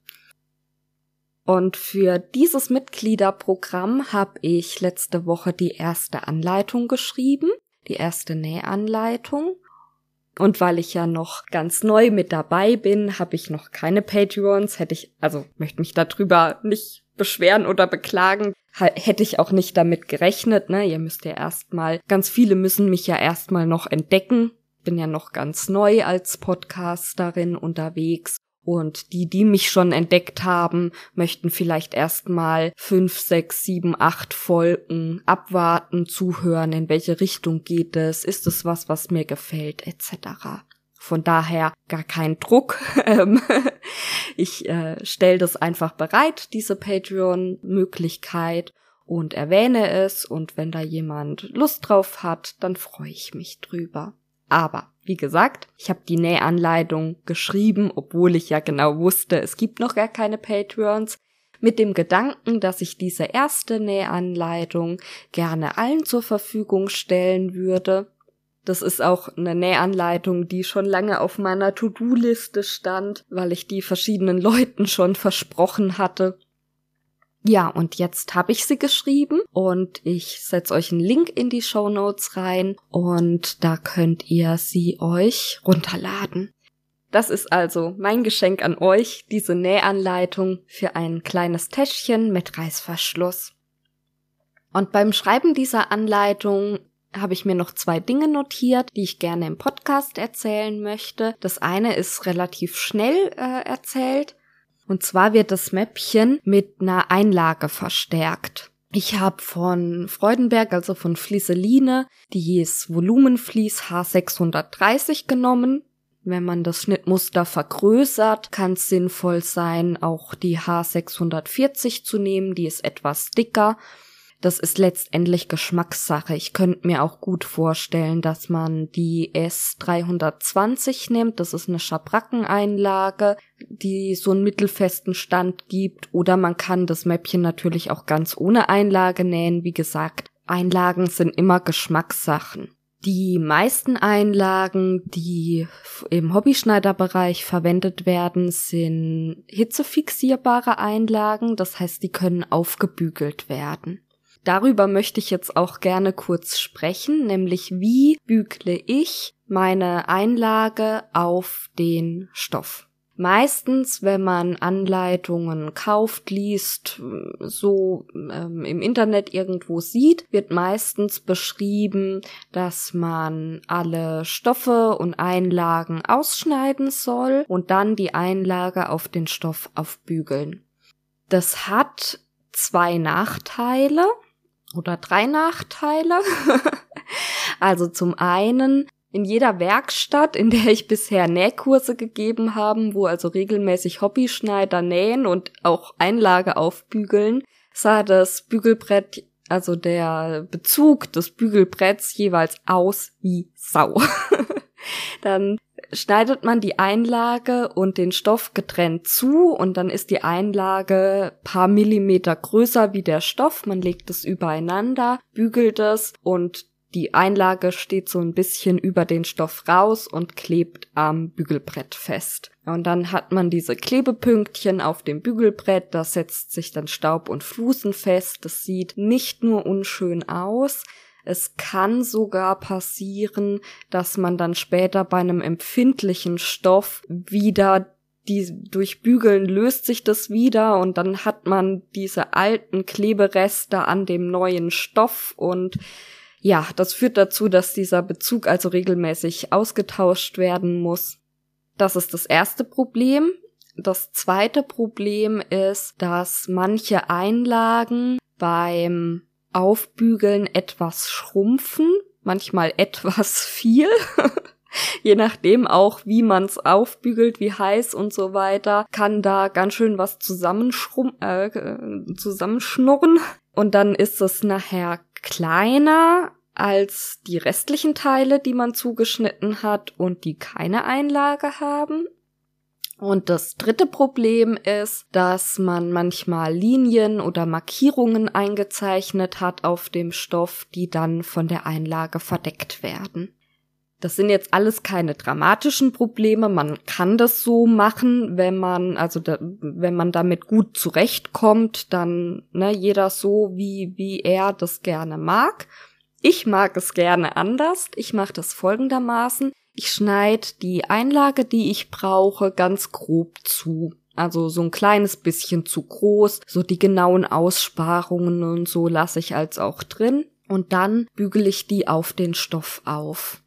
Und für dieses Mitgliederprogramm habe ich letzte Woche die erste Anleitung geschrieben, die erste Nähanleitung. Und weil ich ja noch ganz neu mit dabei bin, habe ich noch keine Patreons. Hätte ich, also möchte mich darüber nicht beschweren oder beklagen. Hätte ich auch nicht damit gerechnet, ne? Ihr müsst ja erstmal, ganz viele müssen mich ja erstmal noch entdecken. Bin ja noch ganz neu als Podcasterin unterwegs. Und die, die mich schon entdeckt haben, möchten vielleicht erstmal fünf, sechs, sieben, acht Folgen abwarten, zuhören, in welche Richtung geht es, ist es was, was mir gefällt, etc. Von daher gar kein Druck. [LAUGHS] Ähm, ich äh, stelle das einfach bereit, diese Patreon-Möglichkeit und erwähne es und wenn da jemand Lust drauf hat, dann freue ich mich drüber. Aber wie gesagt, ich habe die Nähanleitung geschrieben, obwohl ich ja genau wusste, es gibt noch gar keine Patreons, mit dem Gedanken, dass ich diese erste Nähanleitung gerne allen zur Verfügung stellen würde. Das ist auch eine Nähanleitung, die schon lange auf meiner To-Do-Liste stand, weil ich die verschiedenen Leuten schon versprochen hatte. Ja, und jetzt habe ich sie geschrieben und ich setze euch einen Link in die Show Notes rein und da könnt ihr sie euch runterladen. Das ist also mein Geschenk an euch, diese Nähanleitung für ein kleines Täschchen mit Reißverschluss. Und beim Schreiben dieser Anleitung habe ich mir noch zwei Dinge notiert, die ich gerne im Podcast erzählen möchte. Das eine ist relativ schnell äh, erzählt und zwar wird das Mäppchen mit einer Einlage verstärkt. Ich habe von Freudenberg, also von Flieseline, das Volumenflies H630 genommen. Wenn man das Schnittmuster vergrößert, kann es sinnvoll sein, auch die H640 zu nehmen. Die ist etwas dicker das ist letztendlich Geschmackssache. Ich könnte mir auch gut vorstellen, dass man die S320 nimmt. Das ist eine Schabrackeneinlage, die so einen mittelfesten Stand gibt. Oder man kann das Mäppchen natürlich auch ganz ohne Einlage nähen. Wie gesagt, Einlagen sind immer Geschmackssachen. Die meisten Einlagen, die im Hobbyschneiderbereich verwendet werden, sind hitzefixierbare Einlagen, das heißt, die können aufgebügelt werden. Darüber möchte ich jetzt auch gerne kurz sprechen, nämlich wie bügle ich meine Einlage auf den Stoff. Meistens, wenn man Anleitungen kauft, liest, so ähm, im Internet irgendwo sieht, wird meistens beschrieben, dass man alle Stoffe und Einlagen ausschneiden soll und dann die Einlage auf den Stoff aufbügeln. Das hat zwei Nachteile oder drei Nachteile. [LAUGHS] also zum einen in jeder Werkstatt, in der ich bisher Nähkurse gegeben habe, wo also regelmäßig Hobbyschneider nähen und auch Einlage aufbügeln, sah das Bügelbrett, also der Bezug des Bügelbretts jeweils aus wie Sau. [LAUGHS] Dann schneidet man die Einlage und den Stoff getrennt zu und dann ist die Einlage paar Millimeter größer wie der Stoff. Man legt es übereinander, bügelt es und die Einlage steht so ein bisschen über den Stoff raus und klebt am Bügelbrett fest. Und dann hat man diese Klebepünktchen auf dem Bügelbrett, da setzt sich dann Staub und Flusen fest. Das sieht nicht nur unschön aus, es kann sogar passieren, dass man dann später bei einem empfindlichen Stoff wieder die durch Bügeln löst sich das wieder und dann hat man diese alten Klebereste an dem neuen Stoff und ja, das führt dazu, dass dieser Bezug also regelmäßig ausgetauscht werden muss. Das ist das erste Problem. Das zweite Problem ist, dass manche Einlagen beim Aufbügeln etwas schrumpfen, manchmal etwas [LAUGHS] viel. Je nachdem auch, wie man's aufbügelt, wie heiß und so weiter, kann da ganz schön was zusammenschrum äh, zusammenschnurren. Und dann ist es nachher kleiner als die restlichen Teile, die man zugeschnitten hat und die keine Einlage haben. Und das dritte Problem ist, dass man manchmal Linien oder Markierungen eingezeichnet hat auf dem Stoff, die dann von der Einlage verdeckt werden. Das sind jetzt alles keine dramatischen Probleme. Man kann das so machen, wenn man, also da, wenn man damit gut zurechtkommt, dann ne, jeder so, wie, wie er das gerne mag. Ich mag es gerne anders. Ich mache das folgendermaßen. Ich schneide die Einlage, die ich brauche, ganz grob zu. Also so ein kleines bisschen zu groß. So die genauen Aussparungen und so lasse ich als auch drin. Und dann bügele ich die auf den Stoff auf.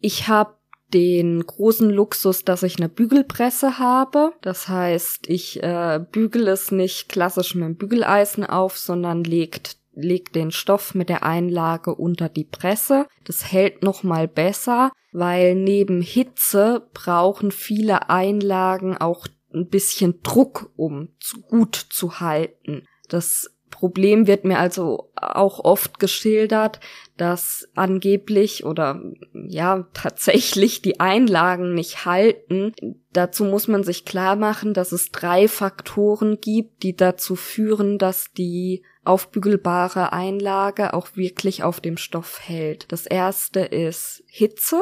Ich habe den großen Luxus, dass ich eine Bügelpresse habe. Das heißt, ich äh, bügele es nicht klassisch mit dem Bügeleisen auf, sondern legt legt den Stoff mit der Einlage unter die Presse. Das hält noch mal besser, weil neben Hitze brauchen viele Einlagen auch ein bisschen Druck, um gut zu halten. Das Problem wird mir also auch oft geschildert, dass angeblich oder ja tatsächlich die Einlagen nicht halten. Dazu muss man sich klar machen, dass es drei Faktoren gibt, die dazu führen, dass die aufbügelbare Einlage auch wirklich auf dem Stoff hält. Das erste ist Hitze,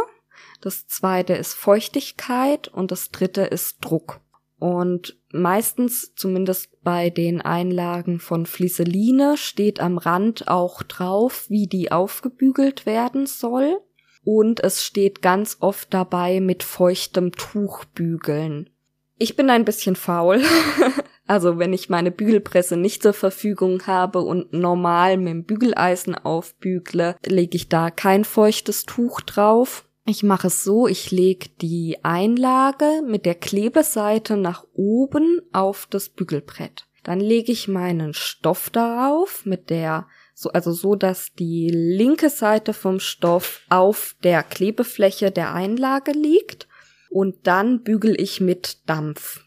das zweite ist Feuchtigkeit und das dritte ist Druck. Und meistens, zumindest bei den Einlagen von Flieseline, steht am Rand auch drauf, wie die aufgebügelt werden soll. Und es steht ganz oft dabei mit feuchtem Tuch bügeln. Ich bin ein bisschen faul. [LAUGHS] also wenn ich meine Bügelpresse nicht zur Verfügung habe und normal mit dem Bügeleisen aufbügle, lege ich da kein feuchtes Tuch drauf. Ich mache es so, ich lege die Einlage mit der Klebeseite nach oben auf das Bügelbrett. Dann lege ich meinen Stoff darauf mit der so, also so, dass die linke Seite vom Stoff auf der Klebefläche der Einlage liegt und dann bügel ich mit Dampf.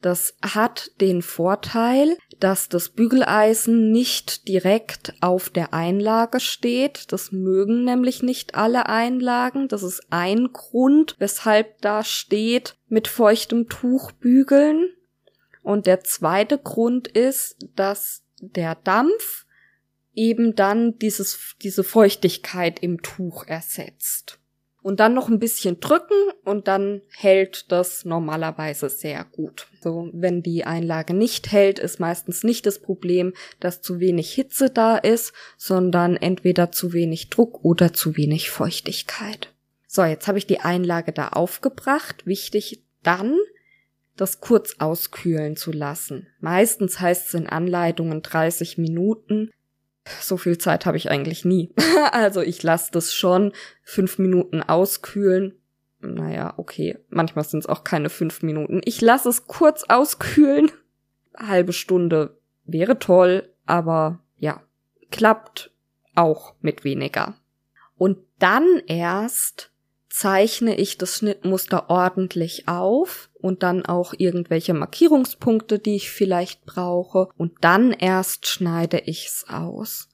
Das hat den Vorteil, dass das Bügeleisen nicht direkt auf der Einlage steht. Das mögen nämlich nicht alle Einlagen. Das ist ein Grund, weshalb da steht mit feuchtem Tuch bügeln. Und der zweite Grund ist, dass der Dampf eben dann dieses, diese Feuchtigkeit im Tuch ersetzt und dann noch ein bisschen drücken und dann hält das normalerweise sehr gut. So, wenn die Einlage nicht hält, ist meistens nicht das Problem, dass zu wenig Hitze da ist, sondern entweder zu wenig Druck oder zu wenig Feuchtigkeit. So, jetzt habe ich die Einlage da aufgebracht. Wichtig dann, das kurz auskühlen zu lassen. Meistens heißt es in Anleitungen 30 Minuten. So viel Zeit habe ich eigentlich nie. [LAUGHS] also ich lasse das schon fünf Minuten auskühlen. Naja, okay. Manchmal sind es auch keine fünf Minuten. Ich lasse es kurz auskühlen. [LAUGHS] Halbe Stunde wäre toll, aber ja, klappt auch mit weniger. Und dann erst zeichne ich das Schnittmuster ordentlich auf und dann auch irgendwelche Markierungspunkte, die ich vielleicht brauche und dann erst schneide ich's aus.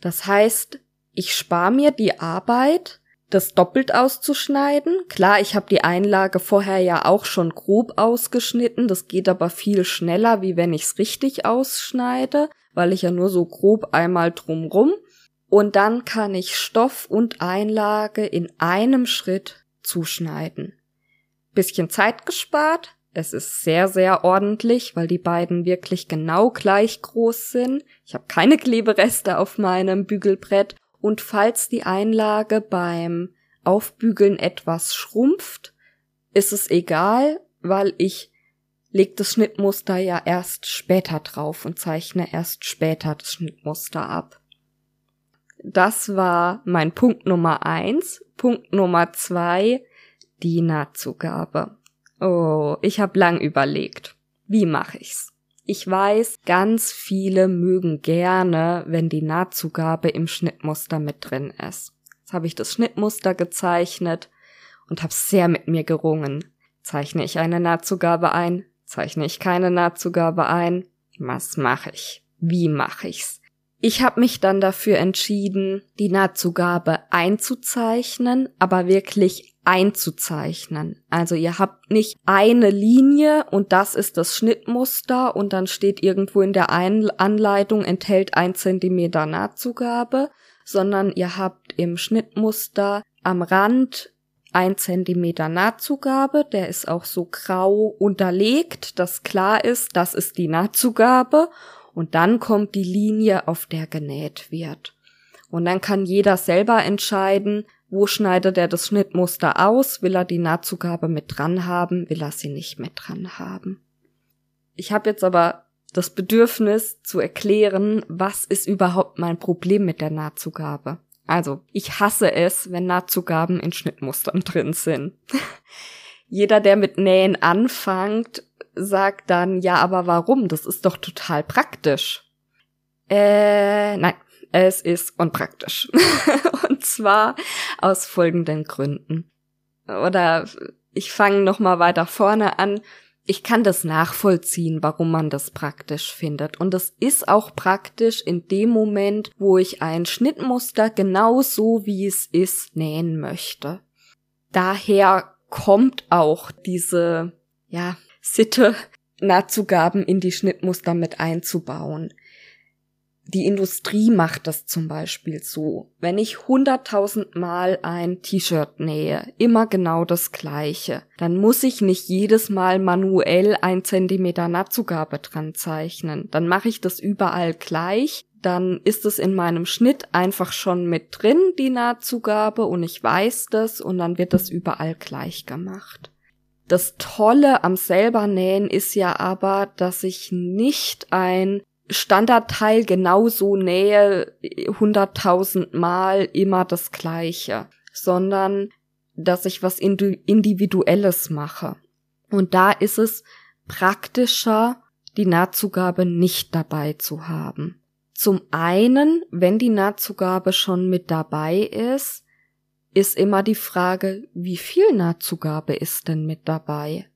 Das heißt, ich spare mir die Arbeit, das doppelt auszuschneiden. Klar, ich habe die Einlage vorher ja auch schon grob ausgeschnitten, das geht aber viel schneller, wie wenn ich's richtig ausschneide, weil ich ja nur so grob einmal drumrum und dann kann ich Stoff und Einlage in einem Schritt zuschneiden. Bisschen Zeit gespart. Es ist sehr, sehr ordentlich, weil die beiden wirklich genau gleich groß sind. Ich habe keine Klebereste auf meinem Bügelbrett. Und falls die Einlage beim Aufbügeln etwas schrumpft, ist es egal, weil ich leg das Schnittmuster ja erst später drauf und zeichne erst später das Schnittmuster ab. Das war mein Punkt Nummer eins. Punkt Nummer zwei, die Nahtzugabe. Oh, ich habe lang überlegt. Wie mache ich's? Ich weiß, ganz viele mögen gerne, wenn die Nahtzugabe im Schnittmuster mit drin ist. Jetzt habe ich das Schnittmuster gezeichnet und habe sehr mit mir gerungen. Zeichne ich eine Nahtzugabe ein? Zeichne ich keine Nahtzugabe ein? Was mache ich? Wie mache ich's? Ich habe mich dann dafür entschieden, die Nahtzugabe einzuzeichnen, aber wirklich einzuzeichnen. Also ihr habt nicht eine Linie und das ist das Schnittmuster und dann steht irgendwo in der Anleitung enthält ein Zentimeter Nahtzugabe, sondern ihr habt im Schnittmuster am Rand ein Zentimeter Nahtzugabe, der ist auch so grau unterlegt, dass klar ist, das ist die Nahtzugabe und dann kommt die Linie, auf der genäht wird. Und dann kann jeder selber entscheiden, Wo schneidet er das Schnittmuster aus? Will er die Nahtzugabe mit dran haben? Will er sie nicht mit dran haben? Ich habe jetzt aber das Bedürfnis zu erklären, was ist überhaupt mein Problem mit der Nahtzugabe. Also, ich hasse es, wenn Nahtzugaben in Schnittmustern drin sind. [LAUGHS] Jeder, der mit Nähen anfängt, sagt dann, ja, aber warum? Das ist doch total praktisch. Äh, nein, es ist unpraktisch. [LAUGHS] Und zwar aus folgenden Gründen. Oder ich fange noch mal weiter vorne an. Ich kann das nachvollziehen, warum man das praktisch findet. Und es ist auch praktisch in dem Moment, wo ich ein Schnittmuster genau so wie es ist nähen möchte. Daher kommt auch diese, ja, Sitte, Nahtzugaben in die Schnittmuster mit einzubauen. Die Industrie macht das zum Beispiel so. Wenn ich hunderttausend Mal ein T-Shirt nähe, immer genau das gleiche, dann muss ich nicht jedes Mal manuell ein Zentimeter Nahtzugabe dran zeichnen. Dann mache ich das überall gleich. Dann ist es in meinem Schnitt einfach schon mit drin, die Nahtzugabe, und ich weiß das, und dann wird das überall gleich gemacht. Das Tolle am selber nähen ist ja aber, dass ich nicht ein Standardteil genauso nähe, hunderttausend Mal immer das gleiche, sondern dass ich was Individuelles mache. Und da ist es praktischer, die Nahtzugabe nicht dabei zu haben. Zum einen, wenn die Nahtzugabe schon mit dabei ist, ist immer die Frage, wie viel Nahtzugabe ist denn mit dabei?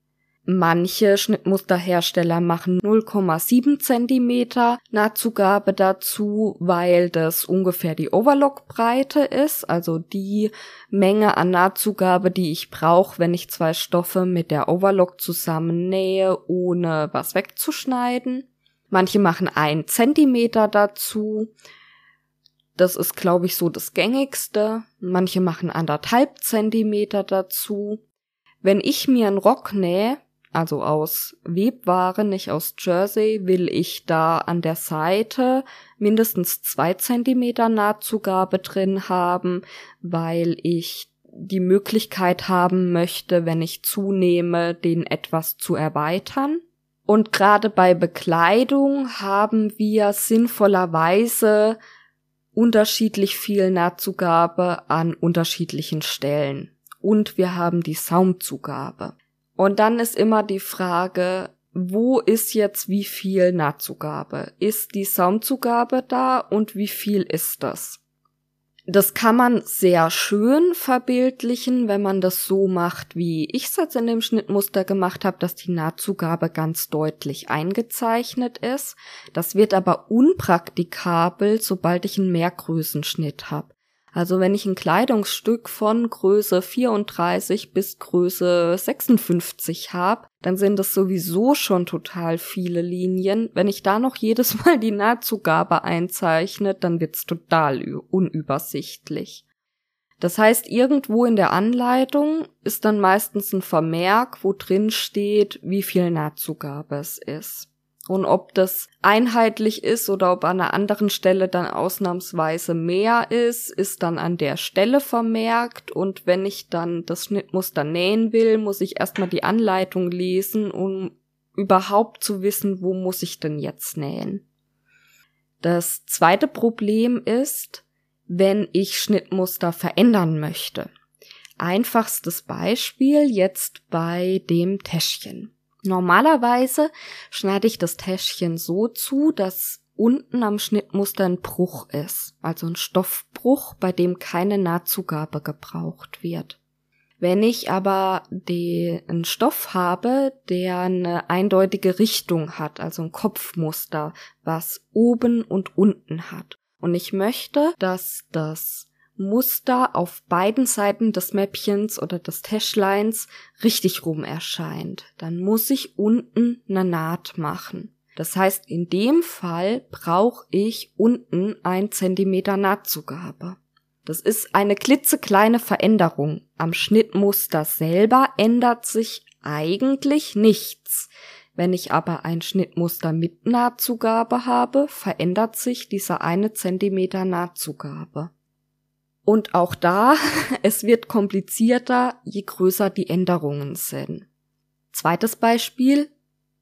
Manche Schnittmusterhersteller machen 0,7 Zentimeter Nahtzugabe dazu, weil das ungefähr die Overlockbreite ist, also die Menge an Nahtzugabe, die ich brauche, wenn ich zwei Stoffe mit der Overlock zusammennähe, ohne was wegzuschneiden. Manche machen ein Zentimeter dazu. Das ist, glaube ich, so das gängigste. Manche machen anderthalb Zentimeter dazu. Wenn ich mir einen Rock nähe, also aus Webware, nicht aus Jersey, will ich da an der Seite mindestens zwei Zentimeter Nahtzugabe drin haben, weil ich die Möglichkeit haben möchte, wenn ich zunehme, den etwas zu erweitern. Und gerade bei Bekleidung haben wir sinnvollerweise unterschiedlich viel Nahtzugabe an unterschiedlichen Stellen. Und wir haben die Saumzugabe. Und dann ist immer die Frage, wo ist jetzt wie viel Nahtzugabe? Ist die Saumzugabe da und wie viel ist das? Das kann man sehr schön verbildlichen, wenn man das so macht, wie ich es jetzt in dem Schnittmuster gemacht habe, dass die Nahtzugabe ganz deutlich eingezeichnet ist. Das wird aber unpraktikabel, sobald ich einen Mehrgrößenschnitt habe. Also wenn ich ein Kleidungsstück von Größe 34 bis Größe 56 habe, dann sind das sowieso schon total viele Linien. Wenn ich da noch jedes [LAUGHS] Mal die Nahtzugabe einzeichne, dann wird's total unübersichtlich. Das heißt, irgendwo in der Anleitung ist dann meistens ein Vermerk, wo drin steht, wie viel Nahtzugabe es ist. Und ob das einheitlich ist oder ob an einer anderen Stelle dann ausnahmsweise mehr ist, ist dann an der Stelle vermerkt. Und wenn ich dann das Schnittmuster nähen will, muss ich erstmal die Anleitung lesen, um überhaupt zu wissen, wo muss ich denn jetzt nähen. Das zweite Problem ist, wenn ich Schnittmuster verändern möchte. Einfachstes Beispiel jetzt bei dem Täschchen. Normalerweise schneide ich das Täschchen so zu, dass unten am Schnittmuster ein Bruch ist, also ein Stoffbruch, bei dem keine Nahtzugabe gebraucht wird. Wenn ich aber den Stoff habe, der eine eindeutige Richtung hat, also ein Kopfmuster, was oben und unten hat, und ich möchte, dass das Muster auf beiden Seiten des Mäppchens oder des Täschleins richtig rum erscheint, dann muss ich unten eine Naht machen. Das heißt, in dem Fall brauche ich unten ein Zentimeter Nahtzugabe. Das ist eine klitzekleine Veränderung. Am Schnittmuster selber ändert sich eigentlich nichts. Wenn ich aber ein Schnittmuster mit Nahtzugabe habe, verändert sich dieser eine Zentimeter Nahtzugabe. Und auch da, [LAUGHS] es wird komplizierter, je größer die Änderungen sind. Zweites Beispiel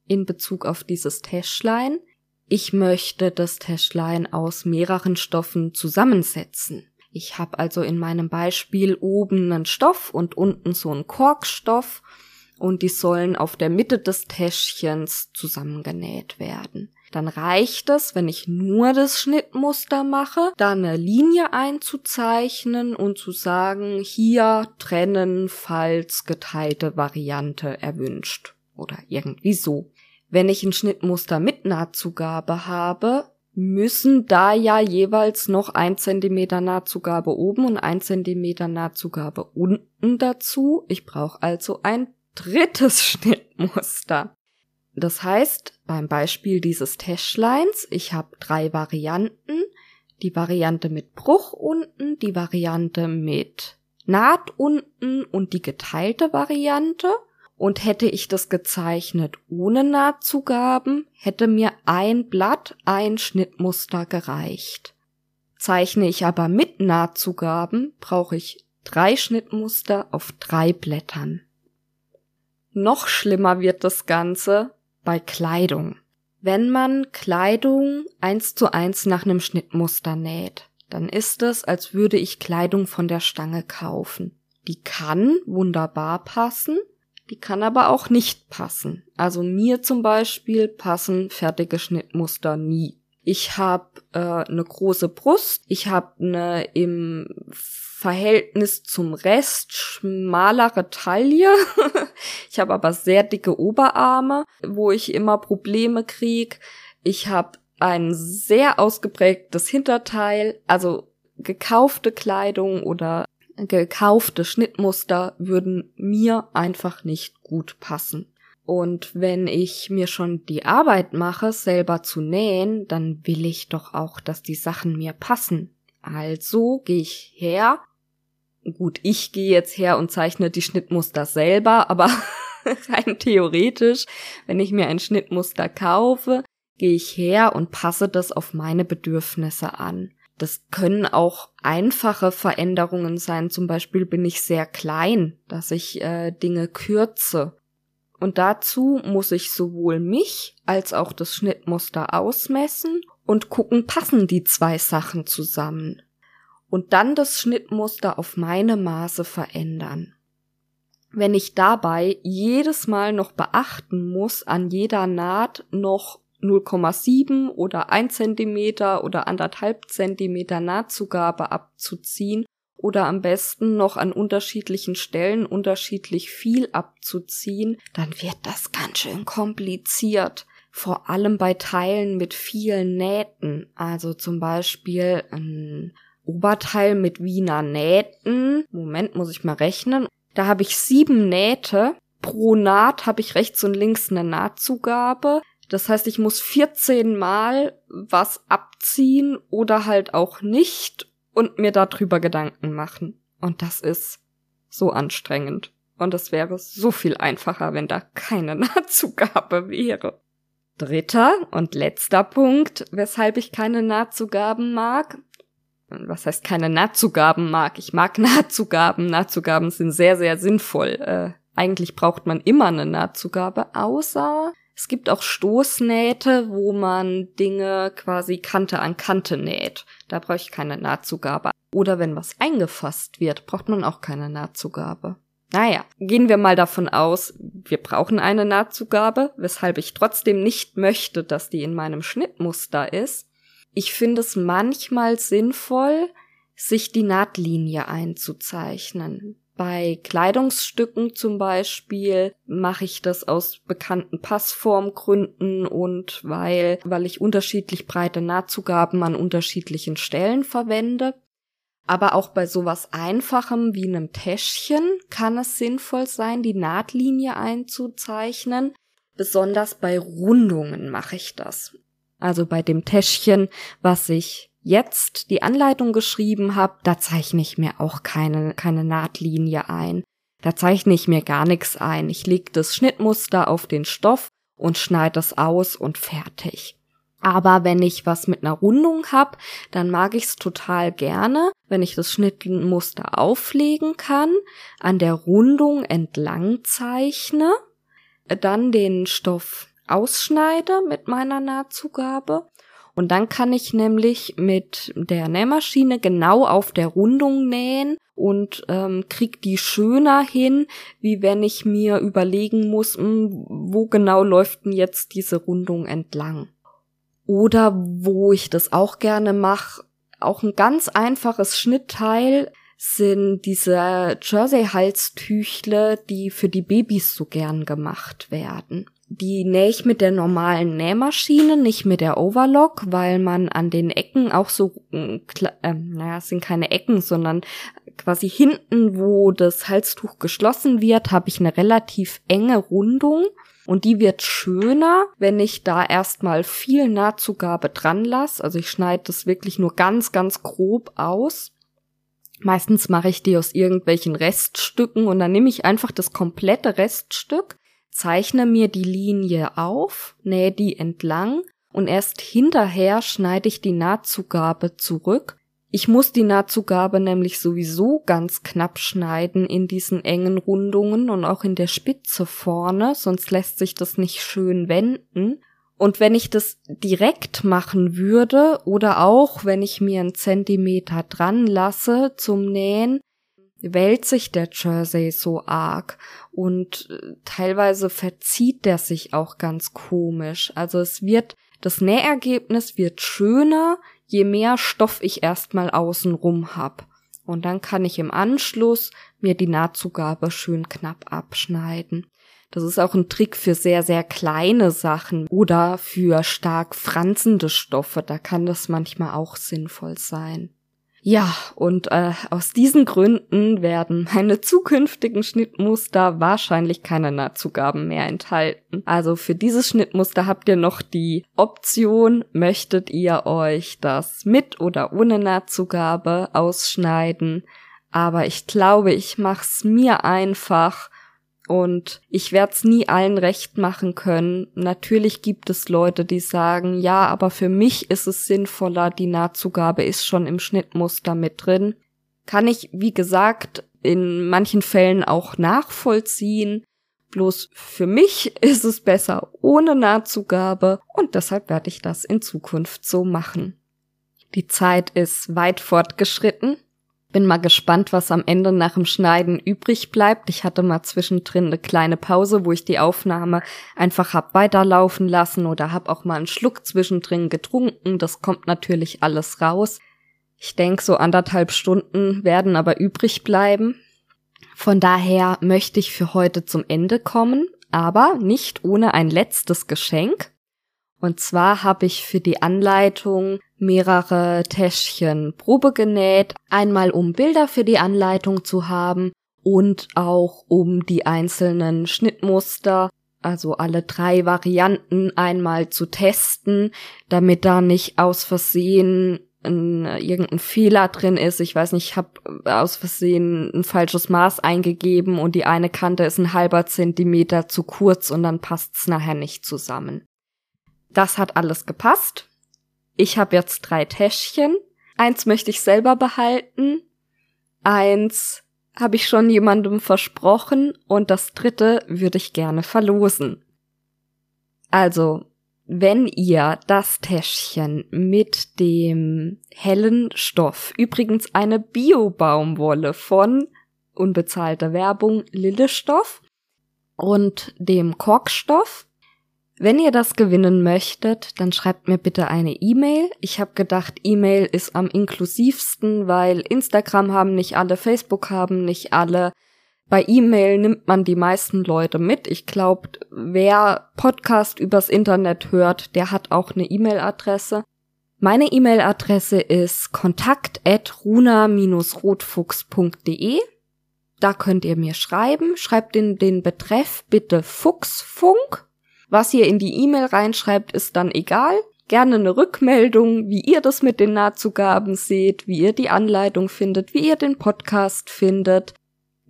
in Bezug auf dieses Täschlein. Ich möchte das Täschlein aus mehreren Stoffen zusammensetzen. Ich habe also in meinem Beispiel oben einen Stoff und unten so einen Korkstoff und die sollen auf der Mitte des Täschchens zusammengenäht werden. Dann reicht es, wenn ich nur das Schnittmuster mache, da eine Linie einzuzeichnen und zu sagen, hier trennen, falls geteilte Variante erwünscht oder irgendwie so. Wenn ich ein Schnittmuster mit Nahtzugabe habe, müssen da ja jeweils noch ein Zentimeter Nahtzugabe oben und ein Zentimeter Nahtzugabe unten dazu. Ich brauche also ein drittes [LAUGHS] Schnittmuster. Das heißt, beim Beispiel dieses Täschleins, ich habe drei Varianten. Die Variante mit Bruch unten, die Variante mit Naht unten und die geteilte Variante. Und hätte ich das gezeichnet ohne Nahtzugaben, hätte mir ein Blatt, ein Schnittmuster gereicht. Zeichne ich aber mit Nahtzugaben, brauche ich drei Schnittmuster auf drei Blättern. Noch schlimmer wird das Ganze bei Kleidung. Wenn man Kleidung eins zu eins nach einem Schnittmuster näht, dann ist es, als würde ich Kleidung von der Stange kaufen. Die kann wunderbar passen, die kann aber auch nicht passen. Also mir zum Beispiel passen fertige Schnittmuster nie. Ich habe äh, eine große Brust, ich habe eine im Verhältnis zum Rest schmalere Taille. [LAUGHS] ich habe aber sehr dicke Oberarme, wo ich immer Probleme krieg. Ich habe ein sehr ausgeprägtes Hinterteil, also gekaufte Kleidung oder gekaufte Schnittmuster würden mir einfach nicht gut passen. Und wenn ich mir schon die Arbeit mache, selber zu nähen, dann will ich doch auch, dass die Sachen mir passen. Also gehe ich her. Gut, ich gehe jetzt her und zeichne die Schnittmuster selber, aber [LAUGHS] rein theoretisch, wenn ich mir ein Schnittmuster kaufe, gehe ich her und passe das auf meine Bedürfnisse an. Das können auch einfache Veränderungen sein. Zum Beispiel bin ich sehr klein, dass ich äh, Dinge kürze und dazu muss ich sowohl mich als auch das Schnittmuster ausmessen und gucken, passen die zwei Sachen zusammen. Und dann das Schnittmuster auf meine Maße verändern. Wenn ich dabei jedes Mal noch beachten muss, an jeder Naht noch 0,7 oder 1 Zentimeter oder anderthalb Zentimeter Nahtzugabe abzuziehen oder am besten noch an unterschiedlichen Stellen unterschiedlich viel abzuziehen, dann wird das ganz schön kompliziert. Vor allem bei Teilen mit vielen Nähten. Also zum Beispiel ein Oberteil mit Wiener Nähten. Moment, muss ich mal rechnen. Da habe ich sieben Nähte. Pro Naht habe ich rechts und links eine Nahtzugabe. Das heißt, ich muss 14 Mal was abziehen oder halt auch nicht und mir darüber Gedanken machen. Und das ist so anstrengend. Und es wäre so viel einfacher, wenn da keine [LAUGHS] Nahtzugabe wäre. Dritter und letzter Punkt, weshalb ich keine Nahtzugaben mag. Was heißt keine Nahtzugaben mag? Ich mag [LAUGHS] Nahtzugaben. Nahtzugaben sind sehr, sehr sinnvoll. Äh, eigentlich braucht man immer eine Nahtzugabe, außer es gibt auch Stoßnähte, wo man Dinge quasi Kante an Kante näht. Da brauche ich keine Nahtzugabe. Oder wenn was eingefasst wird, braucht man auch keine Nahtzugabe. Naja, gehen wir mal davon aus, wir brauchen eine Nahtzugabe, weshalb ich trotzdem nicht möchte, dass die in meinem Schnittmuster ist. Ich finde es manchmal sinnvoll, sich die Nahtlinie einzuzeichnen. Bei Kleidungsstücken zum Beispiel mache ich das aus bekannten Passformgründen und weil, weil ich unterschiedlich breite Nahtzugaben an unterschiedlichen Stellen verwende. Aber auch bei sowas Einfachem wie einem Täschchen kann es sinnvoll sein, die Nahtlinie einzuzeichnen. Besonders bei Rundungen mache ich das. Also bei dem Täschchen, was ich jetzt die Anleitung geschrieben habe, da zeichne ich mir auch keine, keine Nahtlinie ein. Da zeichne ich mir gar nichts ein. Ich lege das Schnittmuster auf den Stoff und schneide es aus und fertig. Aber wenn ich was mit einer Rundung hab, dann mag ich es total gerne, wenn ich das Schnittmuster auflegen kann, an der Rundung entlang zeichne, dann den Stoff ausschneide mit meiner Nahtzugabe und dann kann ich nämlich mit der Nähmaschine genau auf der Rundung nähen und ähm, krieg die schöner hin, wie wenn ich mir überlegen muss, mh, hm, wo genau läuft denn jetzt diese Rundung entlang. Oder wo ich das auch gerne mache, auch ein ganz einfaches Schnittteil sind diese Jersey-Halstüchle, die für die Babys so gern gemacht werden. Die nähe ich mit der normalen Nähmaschine, nicht mit der Overlock, weil man an den Ecken auch so, äh, äh, naja, es sind keine Ecken, sondern quasi hinten, wo das Halstuch geschlossen wird, habe ich eine relativ enge Rundung und die wird schöner, wenn ich da erstmal viel Nahtzugabe dran lasse. Also ich schneide das wirklich nur ganz, ganz grob aus. Meistens mache ich die aus irgendwelchen Reststücken und dann nehme ich einfach das komplette Reststück, zeichne mir die Linie auf, nähe die entlang und erst hinterher schneide ich die Nahtzugabe zurück ich muss die Nahtzugabe nämlich sowieso ganz knapp schneiden in diesen engen Rundungen und auch in der Spitze vorne, sonst lässt sich das nicht schön wenden. Und wenn ich das direkt machen würde oder auch wenn ich mir einen Zentimeter dran lasse zum Nähen, wälzt sich der Jersey so arg und äh, teilweise verzieht der sich auch ganz komisch. Also es wird, das Nähergebnis wird schöner, je mehr Stoff ich erstmal außenrum hab. Und dann kann ich im Anschluss mir die Nahtzugabe schön knapp abschneiden. Das ist auch ein Trick für sehr, sehr kleine Sachen oder für stark franzende Stoffe. Da kann das manchmal auch sinnvoll sein. Ja, und äh, aus diesen Gründen werden meine zukünftigen Schnittmuster wahrscheinlich keine Nahtzugaben mehr enthalten. Also für dieses Schnittmuster habt ihr noch die Option, möchtet ihr euch das mit oder ohne Nahtzugabe ausschneiden. Aber ich glaube, ich mach's mir einfach und ich werde es nie allen recht machen können. Natürlich gibt es Leute, die sagen, ja, aber für mich ist es sinnvoller, die Nahtzugabe ist schon im Schnittmuster mit drin. Kann ich, wie gesagt, in manchen Fällen auch nachvollziehen. Bloß für mich [LAUGHS] ist es besser ohne Nahtzugabe und deshalb werde ich das in Zukunft so machen. Die Zeit ist weit fortgeschritten. Bin mal gespannt, was am Ende nach dem Schneiden übrig bleibt. Ich hatte mal zwischendrin eine kleine Pause, wo ich die Aufnahme einfach hab weiterlaufen lassen oder hab auch mal einen Schluck zwischendrin getrunken. Das kommt natürlich alles raus. Ich denke, so anderthalb Stunden werden aber übrig bleiben. Von daher möchte ich für heute zum Ende kommen, aber nicht ohne ein letztes Geschenk. Und zwar habe ich für die Anleitung mehrere Täschchen Probe genäht, einmal um Bilder für die Anleitung zu haben und auch um die einzelnen Schnittmuster, also alle drei Varianten einmal zu testen, damit da nicht aus Versehen ein, irgendein Fehler drin ist. Ich weiß nicht, ich habe aus Versehen ein falsches Maß eingegeben und die eine Kante ist ein halber Zentimeter zu kurz und dann passt's nachher nicht zusammen. Das hat alles gepasst ich habe jetzt drei Täschchen. Eins möchte ich selber behalten. Eins habe ich schon jemandem versprochen und das dritte würde ich gerne verlosen. Also, wenn ihr das Täschchen mit dem hellen Stoff, übrigens eine Bio-Baumwolle von unbezahlter Werbung Lillestoff und dem Korkstoff wenn ihr das gewinnen möchtet, dann schreibt mir bitte eine E-Mail. Ich habe gedacht, E-Mail ist am inklusivsten, weil Instagram haben nicht alle, Facebook haben nicht alle. Bei E-Mail nimmt man die meisten Leute mit. Ich glaube, wer Podcast übers Internet hört, der hat auch eine E-Mail-Adresse. Meine E-Mail-Adresse ist kontakt@runa-rotfuchs.de. Da könnt ihr mir schreiben. Schreibt in den Betreff bitte Fuchsfunk was ihr in die E-Mail reinschreibt, ist dann egal. Gerne eine Rückmeldung, wie ihr das mit den Nahtzugaben seht, wie ihr die Anleitung findet, wie ihr den Podcast findet.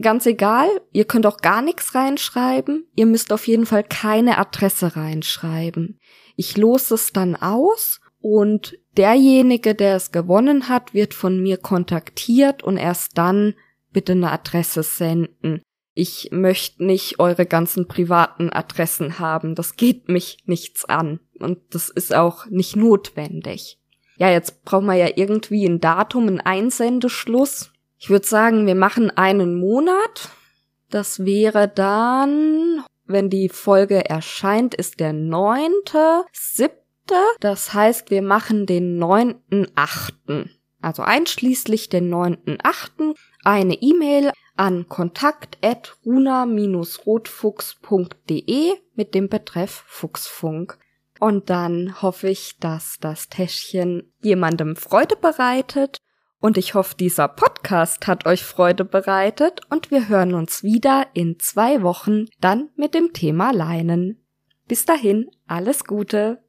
Ganz egal, ihr könnt auch gar nichts reinschreiben. Ihr müsst auf jeden Fall keine Adresse reinschreiben. Ich lose es dann aus und derjenige, der es gewonnen hat, wird von mir kontaktiert und erst dann bitte eine Adresse senden. Ich möchte nicht eure ganzen privaten Adressen haben. Das geht mich nichts an. Und das ist auch nicht notwendig. Ja, jetzt brauchen wir ja irgendwie ein Datum, einen Einsendeschluss. Ich würde sagen, wir machen einen Monat. Das wäre dann, wenn die Folge erscheint, ist der neunte, siebte. Das heißt, wir machen den neunten, achten. Also einschließlich den neunten, achten. Eine E-Mail an kontakt.runa-rotfuchs.de mit dem Betreff Fuchsfunk. Und dann hoffe ich, dass das Täschchen jemandem Freude bereitet. Und ich hoffe, dieser Podcast hat euch Freude bereitet und wir hören uns wieder in zwei Wochen dann mit dem Thema Leinen. Bis dahin, alles Gute.